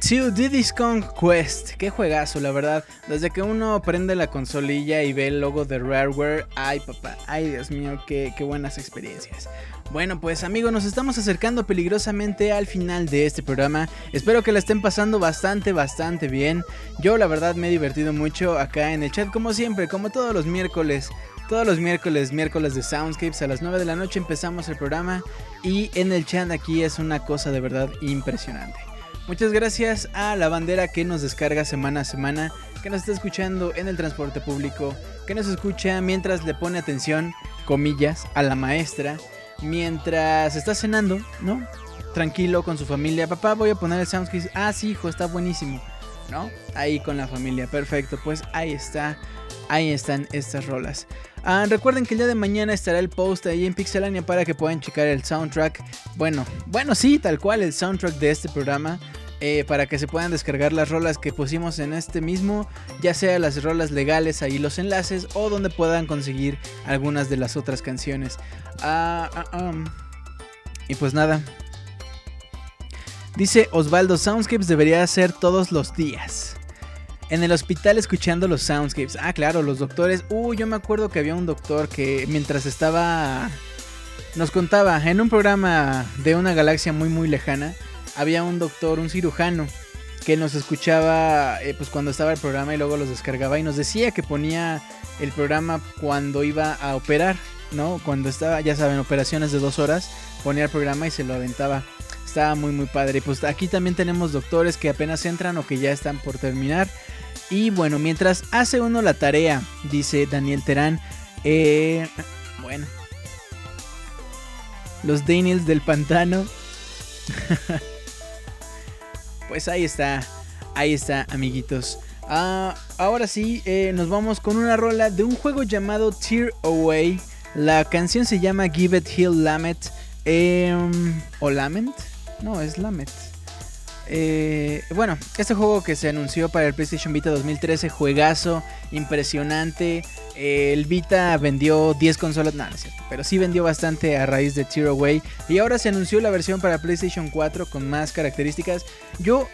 To Diddy's Kong Quest. Qué juegazo, la verdad. Desde que uno prende la consolilla y ve el logo de Rareware, ay papá, ay Dios mío, qué, qué buenas experiencias. Bueno, pues amigos, nos estamos acercando peligrosamente al final de este programa. Espero que la estén pasando bastante, bastante bien. Yo la verdad me he divertido mucho acá en el chat, como siempre, como todos los miércoles. Todos los miércoles, miércoles de Soundscapes a las 9 de la noche empezamos el programa y en el chat aquí es una cosa de verdad impresionante. Muchas gracias a la bandera que nos descarga semana a semana, que nos está escuchando en el transporte público, que nos escucha mientras le pone atención, comillas, a la maestra, mientras está cenando, ¿no? Tranquilo con su familia. Papá, voy a poner el soundscape. Ah, sí, hijo, está buenísimo. ¿No? Ahí con la familia. Perfecto. Pues ahí está. Ahí están estas rolas. Ah, recuerden que el día de mañana estará el post ahí en Pixelania para que puedan checar el soundtrack. Bueno, bueno, sí, tal cual el soundtrack de este programa. Eh, para que se puedan descargar las rolas que pusimos en este mismo, ya sea las rolas legales, ahí los enlaces, o donde puedan conseguir algunas de las otras canciones. Ah, ah, y pues nada. Dice Osvaldo, Soundscapes debería ser todos los días. En el hospital escuchando los soundscapes. Ah, claro, los doctores. Uh, yo me acuerdo que había un doctor que mientras estaba... Nos contaba en un programa de una galaxia muy muy lejana había un doctor, un cirujano, que nos escuchaba eh, pues cuando estaba el programa y luego los descargaba y nos decía que ponía el programa cuando iba a operar, ¿no? Cuando estaba, ya saben, operaciones de dos horas, ponía el programa y se lo aventaba. Estaba muy muy padre. Y pues aquí también tenemos doctores que apenas entran o que ya están por terminar. Y bueno, mientras hace uno la tarea, dice Daniel Terán, eh, bueno, los Daniels del pantano. Pues ahí está, ahí está, amiguitos. Ah, ahora sí, eh, nos vamos con una rola de un juego llamado Tear Away. La canción se llama Give It Hill Lament. Em, ¿O Lament? No, es Lament. Eh, bueno, este juego que se anunció para el PlayStation Vita 2013, juegazo, impresionante. el Vita vendió 10 consolas, no, no es cierto, pero sí vendió bastante a raíz de Tear Away. Y ahora se anunció la versión para PlayStation 4 con más características. Yo,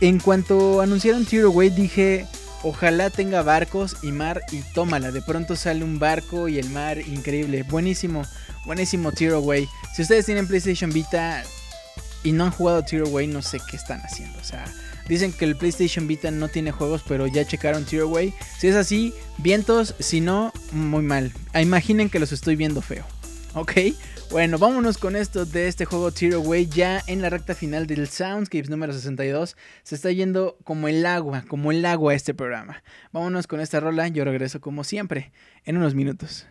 en cuanto anunciaron Tear Away, dije, ojalá tenga barcos y mar y tómala. De pronto sale un barco y el mar, increíble, buenísimo, buenísimo Tear Away. Si ustedes tienen PlayStation Vita, y no han jugado Tear Away, no sé qué están haciendo. O sea, dicen que el PlayStation Vita no tiene juegos, pero ya checaron Tear Away. Si es así, vientos, si no, muy mal. Ah, imaginen que los estoy viendo feo. ¿Ok? Bueno, vámonos con esto de este juego Tear Away. Ya en la recta final del Soundscapes número 62. Se está yendo como el agua, como el agua este programa. Vámonos con esta rola. Yo regreso como siempre en unos minutos.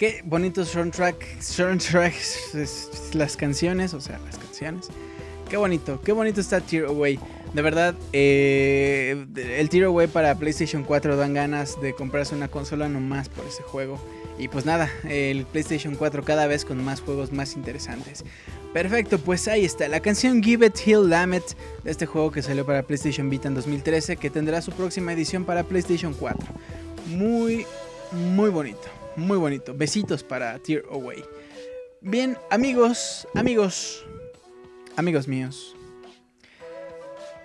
Qué bonitos soundtrack, soundtracks, las canciones, o sea, las canciones. Qué bonito, qué bonito está Tear Away. De verdad, eh, el Tear Away para PlayStation 4 dan ganas de comprarse una consola nomás por ese juego. Y pues nada, el PlayStation 4 cada vez con más juegos más interesantes. Perfecto, pues ahí está, la canción Give It Hill Lammet de este juego que salió para PlayStation Vita en 2013, que tendrá su próxima edición para PlayStation 4. Muy, muy bonito muy bonito. Besitos para Tear Away. Bien, amigos, amigos, amigos míos.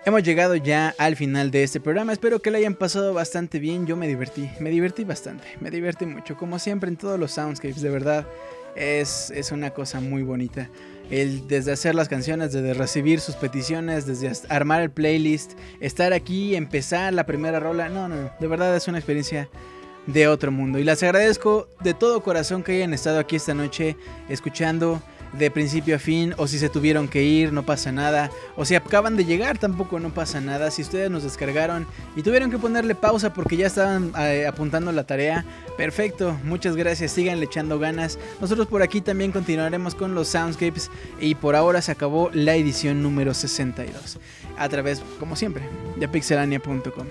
Hemos llegado ya al final de este programa. Espero que lo hayan pasado bastante bien. Yo me divertí, me divertí bastante, me divertí mucho. Como siempre en todos los soundscapes, de verdad, es, es una cosa muy bonita. El, desde hacer las canciones, desde recibir sus peticiones, desde armar el playlist, estar aquí, empezar la primera rola. No, no, no. De verdad es una experiencia de otro mundo. Y les agradezco de todo corazón que hayan estado aquí esta noche escuchando de principio a fin, o si se tuvieron que ir, no pasa nada, o si acaban de llegar, tampoco no pasa nada, si ustedes nos descargaron y tuvieron que ponerle pausa porque ya estaban eh, apuntando la tarea, perfecto, muchas gracias, sigan echando ganas, nosotros por aquí también continuaremos con los soundscapes y por ahora se acabó la edición número 62, a través, como siempre, de pixelania.com.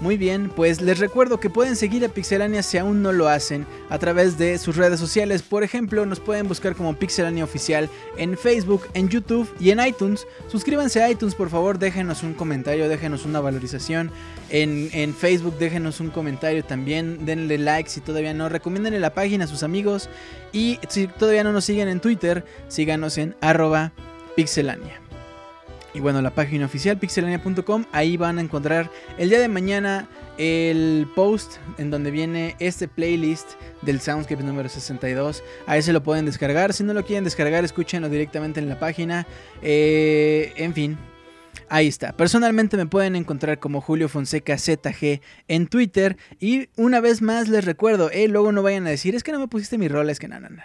Muy bien, pues les recuerdo que pueden seguir a Pixelania si aún no lo hacen a través de sus redes sociales. Por ejemplo, nos pueden buscar como Pixelania Oficial en Facebook, en YouTube y en iTunes. Suscríbanse a iTunes, por favor, déjenos un comentario, déjenos una valorización. En, en Facebook, déjenos un comentario también. Denle like si todavía no. Recomiéndenle la página a sus amigos. Y si todavía no nos siguen en Twitter, síganos en arroba pixelania. Y bueno, la página oficial pixelania.com, ahí van a encontrar el día de mañana el post en donde viene este playlist del Soundscape número 62. Ahí se lo pueden descargar. Si no lo quieren descargar, escúchenlo directamente en la página. Eh, en fin, Ahí está. Personalmente me pueden encontrar como Julio Fonseca ZG en Twitter. Y una vez más les recuerdo, eh, luego no vayan a decir, es que no me pusiste mi rol, es que no, no, no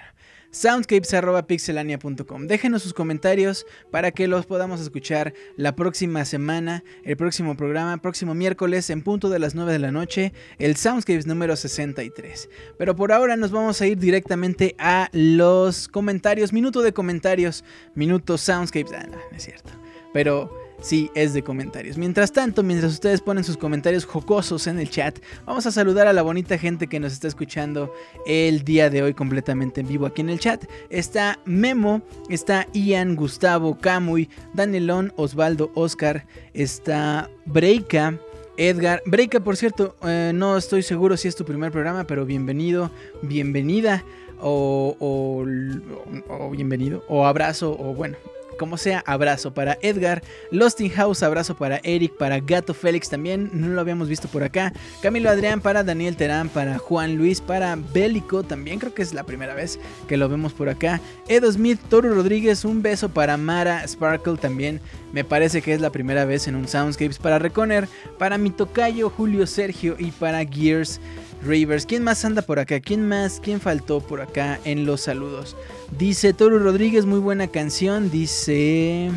soundscapes.pixelania.com. Déjenos sus comentarios para que los podamos escuchar la próxima semana, el próximo programa, próximo miércoles en punto de las 9 de la noche, el Soundscapes número 63. Pero por ahora nos vamos a ir directamente a los comentarios, minuto de comentarios, minuto Soundscapes, ah, no, no es cierto. Pero Sí, es de comentarios. Mientras tanto, mientras ustedes ponen sus comentarios jocosos en el chat, vamos a saludar a la bonita gente que nos está escuchando el día de hoy completamente en vivo aquí en el chat. Está Memo, está Ian, Gustavo, Camuy, Danielón, Osvaldo, Oscar, está Breika. Edgar, Breika, por cierto, eh, no estoy seguro si es tu primer programa, pero bienvenido, bienvenida, o, o bienvenido, o abrazo, o bueno, como sea, abrazo para Edgar, Lost in House, abrazo para Eric, para Gato Félix también, no lo habíamos visto por acá, Camilo Adrián, para Daniel Terán, para Juan Luis, para Bélico, también creo que es la primera vez que lo vemos por acá, Edo Smith, Toro Rodríguez, un beso para Mara Sparkle también, me parece que es la primera vez en un Soundscapes para Reconer, para mi tocayo Julio Sergio y para Gears. Rivers. ¿Quién más anda por acá? ¿Quién más? ¿Quién faltó por acá en los saludos? Dice Toro Rodríguez, muy buena canción. Dice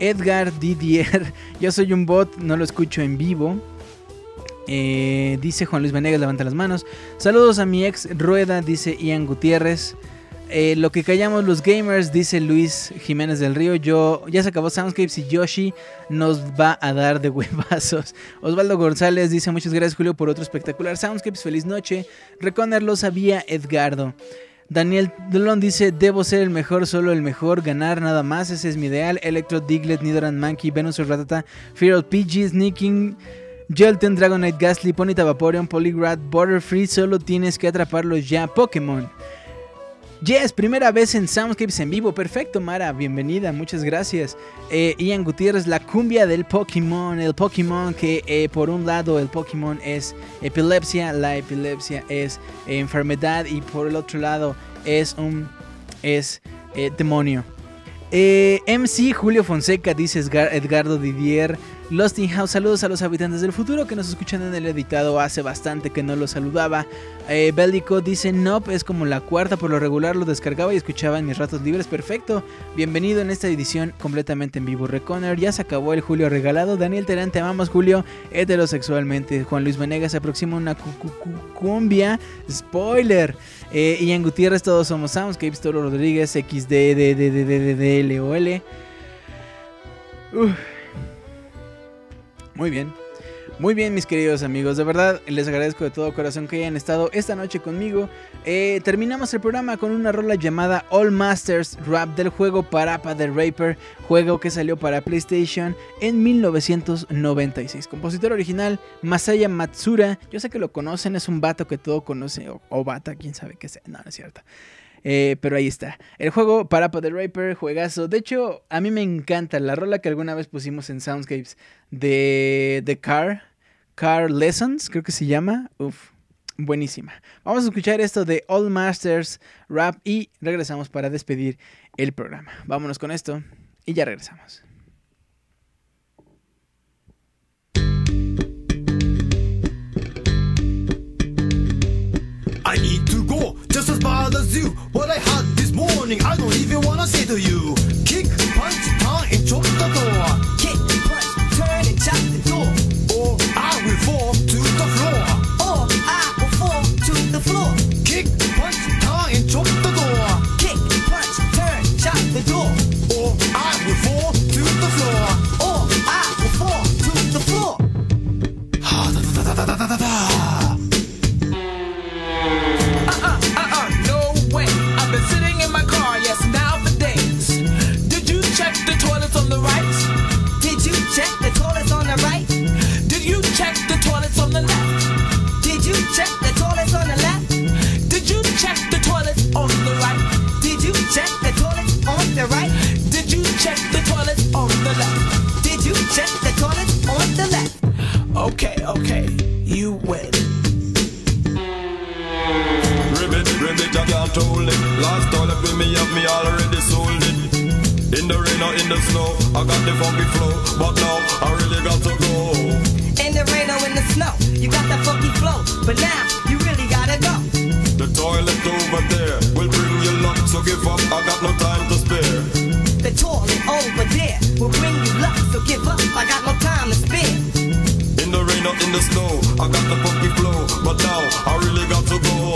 Edgar Didier, yo soy un bot, no lo escucho en vivo. Eh, dice Juan Luis Venegas, levanta las manos. Saludos a mi ex Rueda, dice Ian Gutiérrez. Eh, lo que callamos los gamers, dice Luis Jiménez del Río. Yo ya se acabó Soundscapes y Yoshi nos va a dar de huevazos. Osvaldo González dice: Muchas gracias, Julio, por otro espectacular Soundscapes. Feliz noche. Reconer lo sabía Edgardo. Daniel Delon dice: Debo ser el mejor, solo el mejor, ganar nada más. Ese es mi ideal. Electro, Diglett, Nidoran Monkey, Venus Ratata, Feral PG, Sneaking. Jelton, Dragonite, Ghastly, Ponyta Vaporeon, Polygrad, Butterfree, solo tienes que atraparlos ya. Pokémon. Yes, primera vez en Soundscapes en vivo. Perfecto, Mara. Bienvenida, muchas gracias. Eh, Ian Gutiérrez, la cumbia del Pokémon. El Pokémon que eh, por un lado el Pokémon es epilepsia, la epilepsia es enfermedad y por el otro lado es un es eh, demonio. MC Julio Fonseca, dice Edgardo Didier. Lost House, saludos a los habitantes del futuro que nos escuchan en el editado. Hace bastante que no los saludaba. Eh, Bélico dice: Nope, es como la cuarta. Por lo regular lo descargaba y escuchaba en mis ratos libres. Perfecto. Bienvenido en esta edición completamente en vivo. Reconer, ya se acabó el Julio regalado. Daniel Terán, te amamos, Julio. Heterosexualmente. Juan Luis Venegas se aproxima una cumbia. Spoiler. Eh, Ian Gutiérrez, todos somos Soundscapes. Toro Rodríguez, XDDDDDLOL. Uff. Muy bien. Muy bien, mis queridos amigos, de verdad les agradezco de todo corazón que hayan estado esta noche conmigo. Eh, terminamos el programa con una rola llamada All Masters Rap del juego Parapa the Raper, juego que salió para PlayStation en 1996. Compositor original Masaya Matsura, yo sé que lo conocen, es un vato que todo conoce, o, o bata, quién sabe qué sea, no, no es cierto. Eh, pero ahí está. El juego Parapa the Raper, juegazo. De hecho, a mí me encanta la rola que alguna vez pusimos en Soundscapes de The Car. Car Lessons, creo que se llama. Uf, buenísima. Vamos a escuchar esto de All Masters Rap y regresamos para despedir el programa. Vámonos con esto y ya regresamos. What I had this morning, I don't even wanna say to you. Kick, punch, turn, and chop the door. Kick, check the toilets on the left? Did you check the toilets on the left? Okay, okay, you win. Ribbit, ribbit, I can't hold it. Last toilet with me up, me already sold it. In the rain or in the snow, I got the funky flow, but now I really got to go. In the rain or in the snow, you got the funky flow, but now you really gotta go. The toilet over there will bring you luck, so give up, I got no time to spare. The toilet over there will bring you luck. So give up, I got no time to spend. In the rain or in the snow, I got the funky flow, but now I really got to go.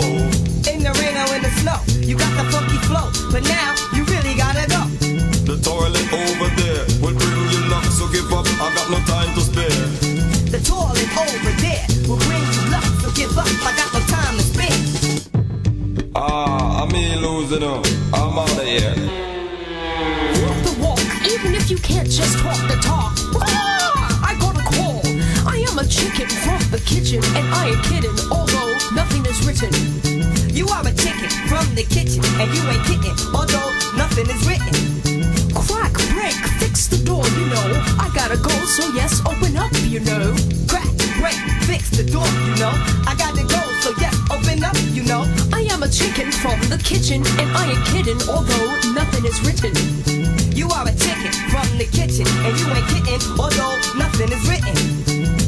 In the rain or in the snow, you got the funky flow, but now you really gotta go. The toilet over there will bring you luck, so give up, I got no time to spare. The toilet over there will bring you luck, so give up, I got no time to spare. Ah, I'm losing up, I'm out of here. Even if you can't just talk the talk. Ah, I got a call. I am a chicken from the kitchen, and I ain't kidding, although nothing is written. You are a chicken from the kitchen, and you ain't kidding, although nothing is written. Crack, break, fix the door, you know. I gotta go, so yes, open up, you know. Crack, break, fix the door, you know. I got to go, so yes, open up, you know. I am a chicken from the kitchen, and I ain't kidding, although nothing is written. You are a chicken from the kitchen, and you ain't kidding, although nothing is written.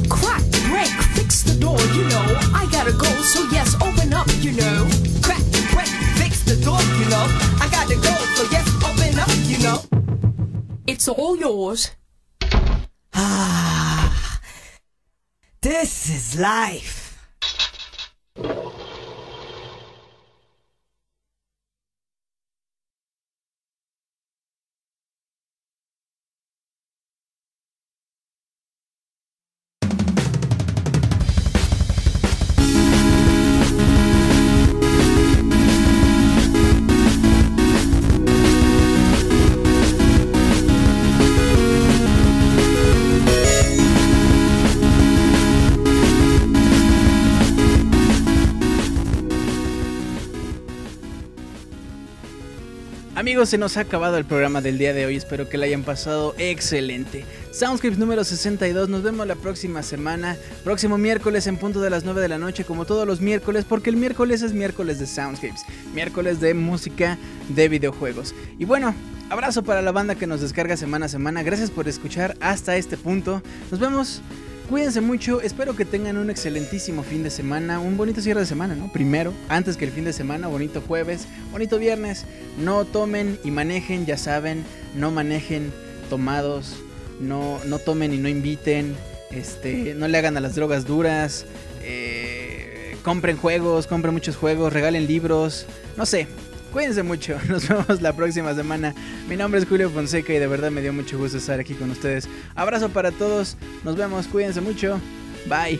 Crack, break, fix the door, you know. I gotta go, so yes, open up, you know. Crack, break, fix the door, you know. I got to go, so yes, open up, you know. It's all yours. Ah, this is life. Amigos, se nos ha acabado el programa del día de hoy. Espero que le hayan pasado excelente. Soundscripts número 62. Nos vemos la próxima semana. Próximo miércoles en punto de las 9 de la noche, como todos los miércoles, porque el miércoles es miércoles de Soundscripts. Miércoles de música de videojuegos. Y bueno, abrazo para la banda que nos descarga semana a semana. Gracias por escuchar hasta este punto. Nos vemos. Cuídense mucho, espero que tengan un excelentísimo fin de semana, un bonito cierre de semana, ¿no? Primero, antes que el fin de semana, bonito jueves, bonito viernes. No tomen y manejen, ya saben, no manejen tomados, no, no tomen y no inviten, este, no le hagan a las drogas duras, eh, compren juegos, compren muchos juegos, regalen libros, no sé, Cuídense mucho, nos vemos la próxima semana. Mi nombre es Julio Fonseca y de verdad me dio mucho gusto estar aquí con ustedes. Abrazo para todos, nos vemos, cuídense mucho. Bye.